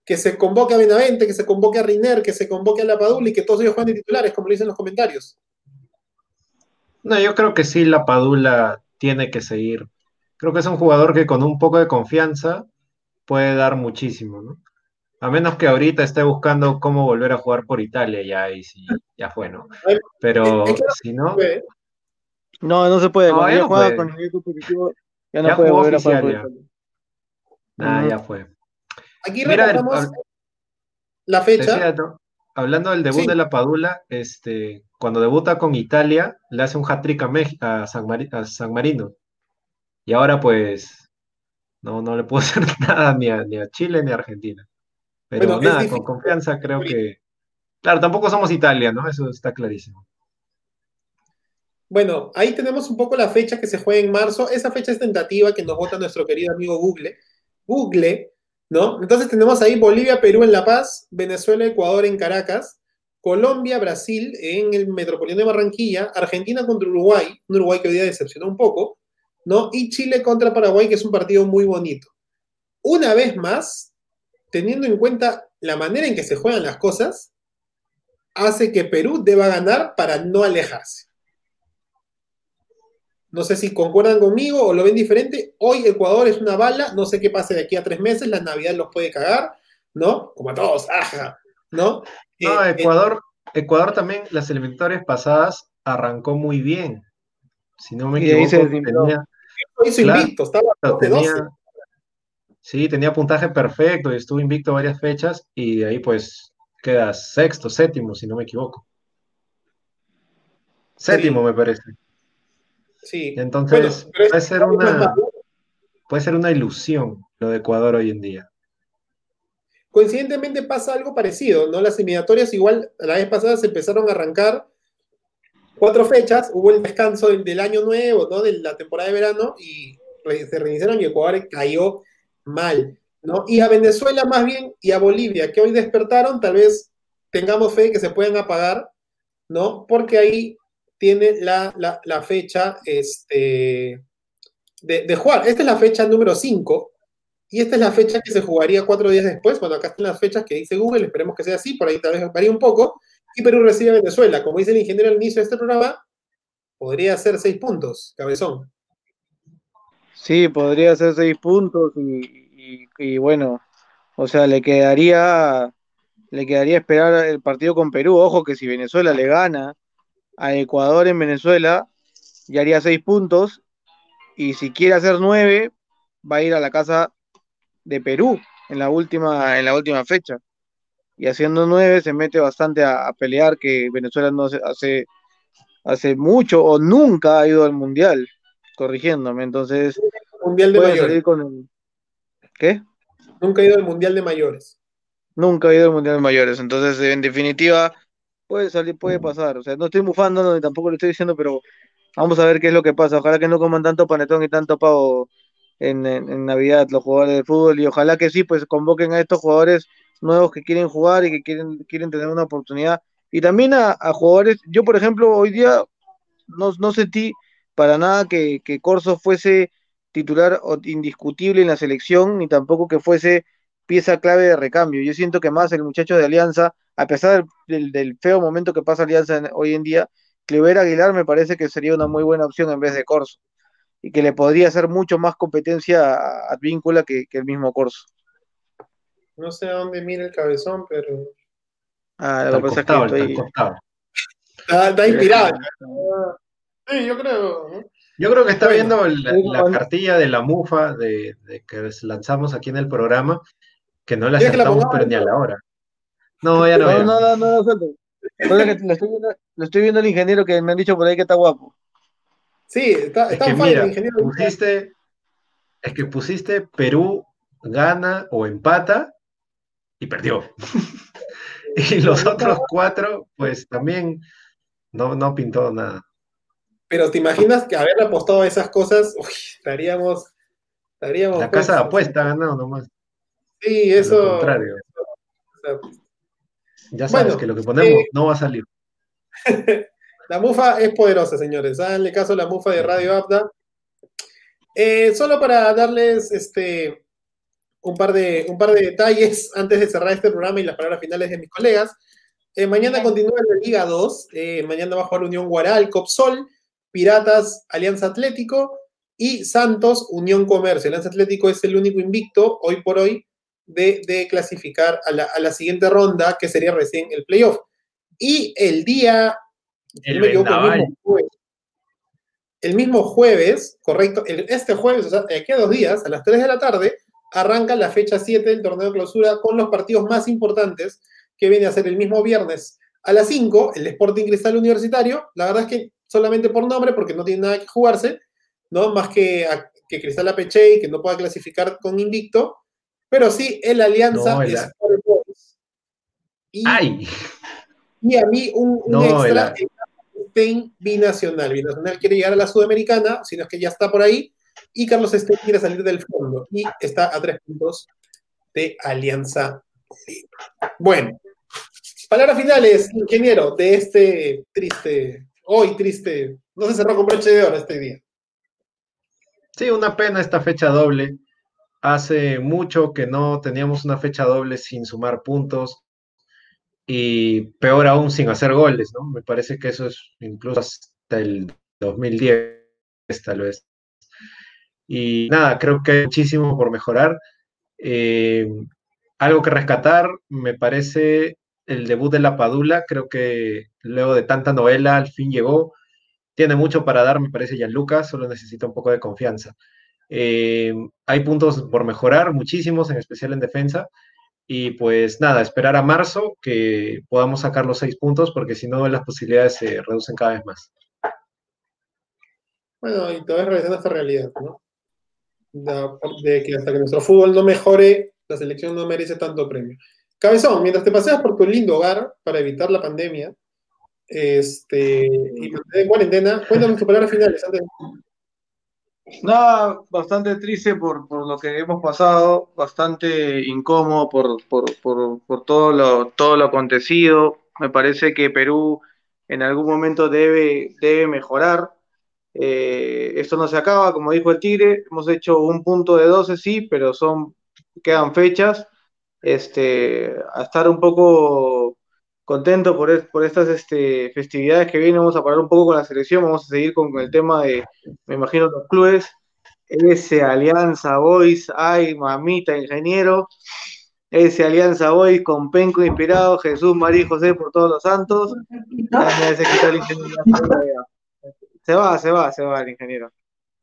que se convoque a Benavente, que se convoque a Riner, que se convoque a La Padula y que todos ellos jueguen de titulares, como lo dicen los comentarios. No, yo creo que sí, la Padula tiene que seguir. Creo que es un jugador que con un poco de confianza puede dar muchísimo, ¿no? A menos que ahorita esté buscando cómo volver a jugar por Italia, ya, y sí, ya fue, ¿no? Pero Es que no si no, puede. No, no se puede. No, ya ya no juega puede. con competitivo, ya no Ya puede jugó volver a jugar por ya. Italia. nada, Ujú. ya fue. Aquí el- hab- la fecha. decía, ¿no? hablando del debut Sí. de la Padula, este, cuando debuta con Italia, le hace un hat-trick a, Mex- a San Mari- a San Marino. Y ahora pues no, no le puedo hacer nada ni a, ni a Chile ni a Argentina. Pero Bueno, nada, con confianza creo que Claro, tampoco somos Italia, ¿no? Eso está clarísimo. Bueno, ahí tenemos un poco la fecha que se juega en marzo. Esa fecha es tentativa que nos vota nuestro querido amigo Google. Google, ¿no? Entonces tenemos ahí Bolivia, Perú en La Paz, Venezuela, Ecuador en Caracas, Colombia, Brasil en el Metropolitano de Barranquilla, Argentina contra Uruguay, un Uruguay que hoy día decepcionó un poco, ¿no? Y Chile contra Paraguay, que es un partido muy bonito. Una vez más, teniendo en cuenta la manera en que se juegan las cosas, hace que Perú deba ganar para no alejarse. No sé si concuerdan conmigo o lo ven diferente. Hoy Ecuador es una bala, no sé qué pase de aquí a tres meses, la Navidad los puede cagar, ¿no? Como a todos, ajá, ¿no? No, Eh, eh, Ecuador, Ecuador también, las eliminatorias pasadas, arrancó muy bien. Si no me Y de ahí se equivoco, tenía, hizo claro, invicto, estaba Pero 12 tenía, 12. sí, tenía puntaje perfecto y estuvo invicto varias fechas y de ahí pues queda sexto, séptimo, si no me equivoco. Séptimo me parece. Sí. Entonces, Bueno, puede ser una, puede ser una ilusión lo de Ecuador hoy en día. Coincidentemente pasa algo parecido, ¿no? Las eliminatorias igual la vez pasada se empezaron a arrancar cuatro fechas, hubo el descanso del, año nuevo, ¿no? De la temporada de verano y se reiniciaron y Ecuador cayó mal, ¿no? Y a Venezuela más bien y a Bolivia, que hoy despertaron, tal vez tengamos fe que se puedan apagar, ¿no? Porque ahí tiene la, la- la fecha este, de, de jugar. Esta es la fecha número 5 y esta es la fecha que se jugaría cuatro días después. Bueno, acá están las fechas que dice Google, esperemos que sea así, por ahí tal vez varía un poco. Y Perú recibe a Venezuela. Como dice el ingeniero al inicio de este programa, podría ser seis puntos, cabezón. Sí, podría ser seis puntos y, bueno, o sea, le quedaría, le quedaría esperar el partido con Perú. Ojo que si Venezuela le gana a Ecuador en Venezuela, ya haría seis puntos y si quiere hacer nueve, va a ir a la casa de Perú en la última, en la última fecha. Y haciendo nueve se mete bastante a, a pelear que Venezuela no hace, hace mucho o nunca ha ido al Mundial, corrigiéndome. Entonces Mundial de puede mayores. salir con el... ¿Qué? Nunca he ido al Mundial de mayores. Nunca ha ido al Mundial de Mayores. Entonces, en definitiva, puede salir, puede pasar. O sea, no estoy bufando, ni tampoco le estoy diciendo, pero vamos a ver qué es lo que pasa. Ojalá que no coman tanto panetón y tanto pavo en, Navidad los jugadores de fútbol y ojalá que sí, pues convoquen a estos jugadores nuevos que quieren jugar y que quieren, quieren tener una oportunidad. Y también a, jugadores, yo por ejemplo, hoy día no, no sentí para nada que, que Corso fuese titular indiscutible en la selección, ni tampoco que fuese pieza clave de recambio. Yo siento que más el muchacho de Alianza, a pesar del, del- del feo momento que pasa Alianza en- hoy en día, Clever Aguilar me parece que sería una muy buena opción en vez de Corso y que le podría hacer mucho más competencia a Advíncula que, que el mismo Corso. No sé a dónde mira el cabezón, pero. Ah, lo Está que pasa es que está al estoy... costado. Está, está inspirado. Sí, yo creo. ¿no? Yo creo que está Bueno, viendo la, cartilla de la mufa de, de que lanzamos aquí en el programa, que no la ¿Quieres que la acertamos, pongamos? pero ni a la hora. No, ya no. No, ya. no, no, no, no, lo estoy viendo, lo estoy viendo al ingeniero que me han dicho por ahí que está guapo. Sí, está, Es está que fire, mira, ingeniero. pusiste, es que pusiste Perú gana o empata y perdió. Y los otros cuatro, pues también no, no pintó nada. Pero te imaginas que haber apostado a esas cosas, uy, estaríamos. estaríamos La casa de pues, apuesta ha ganado nomás. Sí, Lo eso. contrario. o sea, Ya sabes Bueno, que lo que ponemos eh, no va a salir. La mufa es poderosa, señores. Háganle caso a la mufa de Radio Abda. Eh, solo para darles este, un, par de, un par de detalles antes de cerrar este programa y las palabras finales de mis colegas. Eh, mañana continúa la Liga 2. Eh, mañana va a jugar Unión Guaral, Copsol, Piratas, Alianza Atlético y Santos, Unión Comercio. Alianza Atlético es el único invicto hoy por hoy de, de clasificar a la, a la siguiente ronda, que sería recién el playoff. Y el día El no me equivoco, vendaval. mismo jueves, el mismo jueves, correcto, el- este jueves, o sea, de aquí a dos días, a las 3 de la tarde, arranca la fecha 7 del torneo de clausura con los partidos más importantes que viene a ser el mismo viernes a las 5, el Sporting Cristal Universitario. La verdad es que solamente por nombre, porque no tiene nada que jugarse, ¿no? Más que, a- que Cristal Apeche y que no pueda clasificar con invicto, pero sí el Alianza No, el- Sport Boys. Y ¡Ay! Y a mí un, un No, extra, el- Binacional. Binacional quiere llegar a la Sudamericana, sino es que ya está por ahí. Y Carlos Stein quiere salir del fondo. Y está a tres puntos de Alianza. Bueno, palabras finales, ingeniero, de este triste, hoy triste, no se cerró con broche de oro este día. Sí, una pena esta fecha doble. Hace mucho que no teníamos una fecha doble sin sumar puntos y peor aún sin hacer goles, ¿no? Me parece que eso es incluso hasta el 2010, tal vez. Y nada, creo que hay muchísimo por mejorar. Eh, algo que rescatar, me parece el debut de La Padula. Creo que luego de tanta novela, al fin llegó. Tiene mucho para dar, me parece, Gianluca, solo necesita un poco de confianza. Eh, hay puntos por mejorar, muchísimos, en especial en defensa. Y pues nada, esperar a marzo que podamos sacar los seis puntos, porque si no, las posibilidades se reducen cada vez más. Bueno, y todavía regresando a esta realidad, ¿no? De que hasta que nuestro fútbol no mejore, la selección no merece tanto premio. Cabezón, mientras te paseas por tu lindo hogar para evitar la pandemia este, y mantener en cuarentena, cuéntanos tus palabras finales. Antes. Nada, bastante triste por, por lo que hemos pasado, bastante incómodo por, por, por, todo lo, todo lo acontecido. Me parece que Perú en algún momento debe, debe mejorar. Eh, esto no se acaba, como dijo el Tigre, hemos hecho un punto de 12, sí, pero son, quedan fechas. Este, a estar un poco contento por, es- por estas este, festividades que vienen, vamos a parar un poco con la selección, vamos a seguir con el tema de, me imagino, los clubes. Ese Alianza Boys, ay, mamita, ingeniero. Ese Alianza Boys con Penco inspirado, Jesús, María y José por todos los santos. Ya se va. Se va, se va, el ingeniero.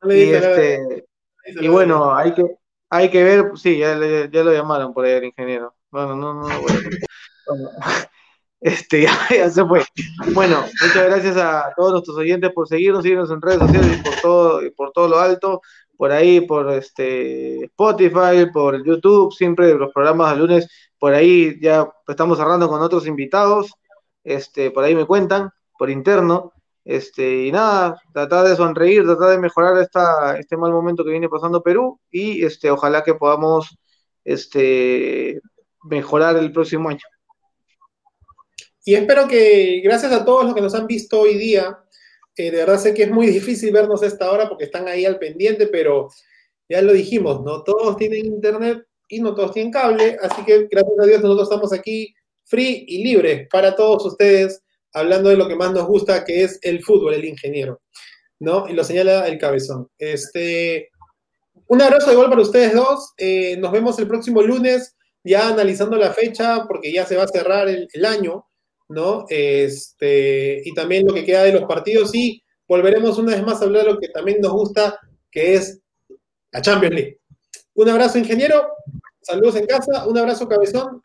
Y este, y bueno, hay que, hay que ver, sí, ya, ya lo llamaron por ahí el ingeniero. Bueno, no, no, no, bueno. Bueno, este, ya, se fue. Bueno, muchas gracias a todos nuestros oyentes por seguirnos, seguirnos en redes sociales y por todo, por todo lo alto, por ahí, por este Spotify, por YouTube, siempre los programas de lunes, por ahí ya estamos cerrando con otros invitados, este, por ahí me cuentan, por interno. Este, y nada, tratar de sonreír, tratar de mejorar esta, este mal momento que viene pasando Perú y este, ojalá que podamos este, mejorar el próximo año. Y espero que, gracias a todos los que nos han visto hoy día, eh, de verdad sé que es muy difícil vernos a esta hora porque están ahí al pendiente, pero ya lo dijimos, no todos tienen internet y no todos tienen cable, así que gracias a Dios nosotros estamos aquí free y libres para todos ustedes, hablando de lo que más nos gusta, que es el fútbol, el ingeniero, ¿no? Y lo señala el cabezón. Este, un abrazo igual para ustedes dos, eh, nos vemos el próximo lunes, ya analizando la fecha, porque ya se va a cerrar el año, ¿no? Este, y también lo que queda de los partidos y volveremos una vez más a hablar de lo que también nos gusta, que es la Champions League. Un abrazo, ingeniero. Saludos en casa. Un abrazo, cabezón.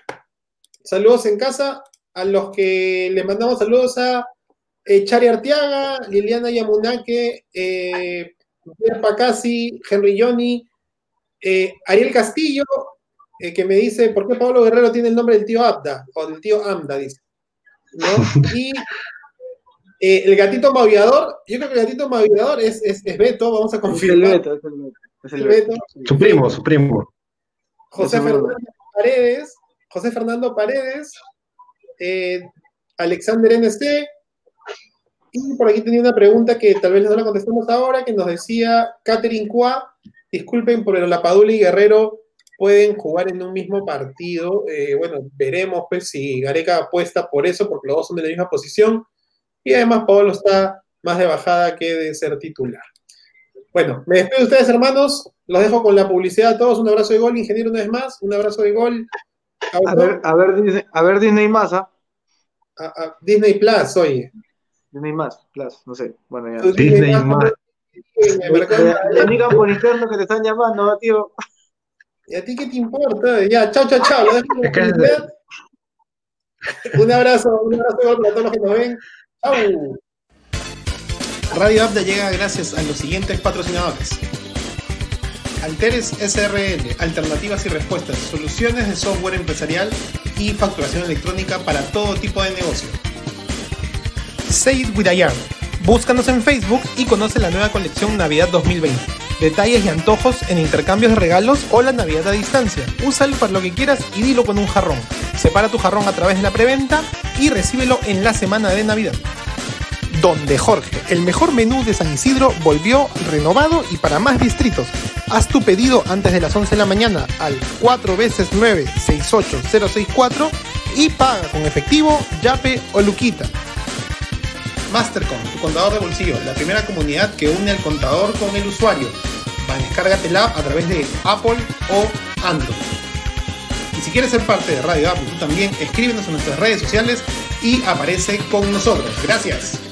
Saludos en casa. A los que le mandamos saludos a eh, Chari Arteaga, Liliana Yamunake, eh, Pierre Pacasi, Henry Johnny, eh, Ariel Castillo, eh, que me dice, ¿por qué Pablo Guerrero tiene el nombre del tío Abda? O del tío Amda, dice. ¿No? Y eh, el gatito maullador, yo creo que el gatito maullador es, es, es Beto, vamos a Es el confirmar. Beto, es el Beto. Es el El Beto. Su primo, su primo. José. Fernando Paredes, José Fernando Paredes, eh, Alexander NC, y por aquí tenía una pregunta que tal vez no la contestamos ahora, que nos decía Catherine Qua, disculpen, pero la Padula y Guerrero pueden jugar en un mismo partido. Eh, bueno, veremos pues si Gareca apuesta por eso, porque los dos son de la misma posición, y además Pablo está más de bajada que de ser titular. Bueno, me despido de ustedes, hermanos. Los dejo con la publicidad a todos. Un abrazo de gol, ingeniero, una vez más. Un abrazo de gol. A ver, a ver, Disney, a ver Disney más, ¿ah? A, a Disney Plus, oye. Disney más, plus, no sé. Bueno, ya. Disney Plus, más. Me Me digan por interno que te están llamando, ¿no, tío. ¿Y a ti qué te importa? Ya, chao, chao, chao. Un abrazo, un abrazo para todos los que nos ven. Chao. Radio Abda llega gracias a los siguientes patrocinadores. Alteres SRL, alternativas y respuestas, soluciones de software empresarial y facturación electrónica para todo tipo de negocio. Say It With a Yarn. Búscanos en Facebook y conoce la nueva colección Navidad 2020. Detalles y antojos en intercambios de regalos o la Navidad a distancia. Úsalo para lo que quieras y dilo con un jarrón. Separa tu jarrón a través de la preventa y recíbelo en la semana de Navidad. Donde Jorge, el mejor menú de San Isidro, volvió renovado y para más distritos. Haz tu pedido antes de las 11 de la mañana al 4 veces 9 68064 y paga con efectivo, yape o luquita. Mastercom, tu contador de bolsillo, la primera comunidad que une al contador con el usuario. Descárgatela a través de Apple o Android. Y si quieres ser parte de Radio Apple, tú también escríbenos en nuestras redes sociales y aparece con nosotros. Gracias.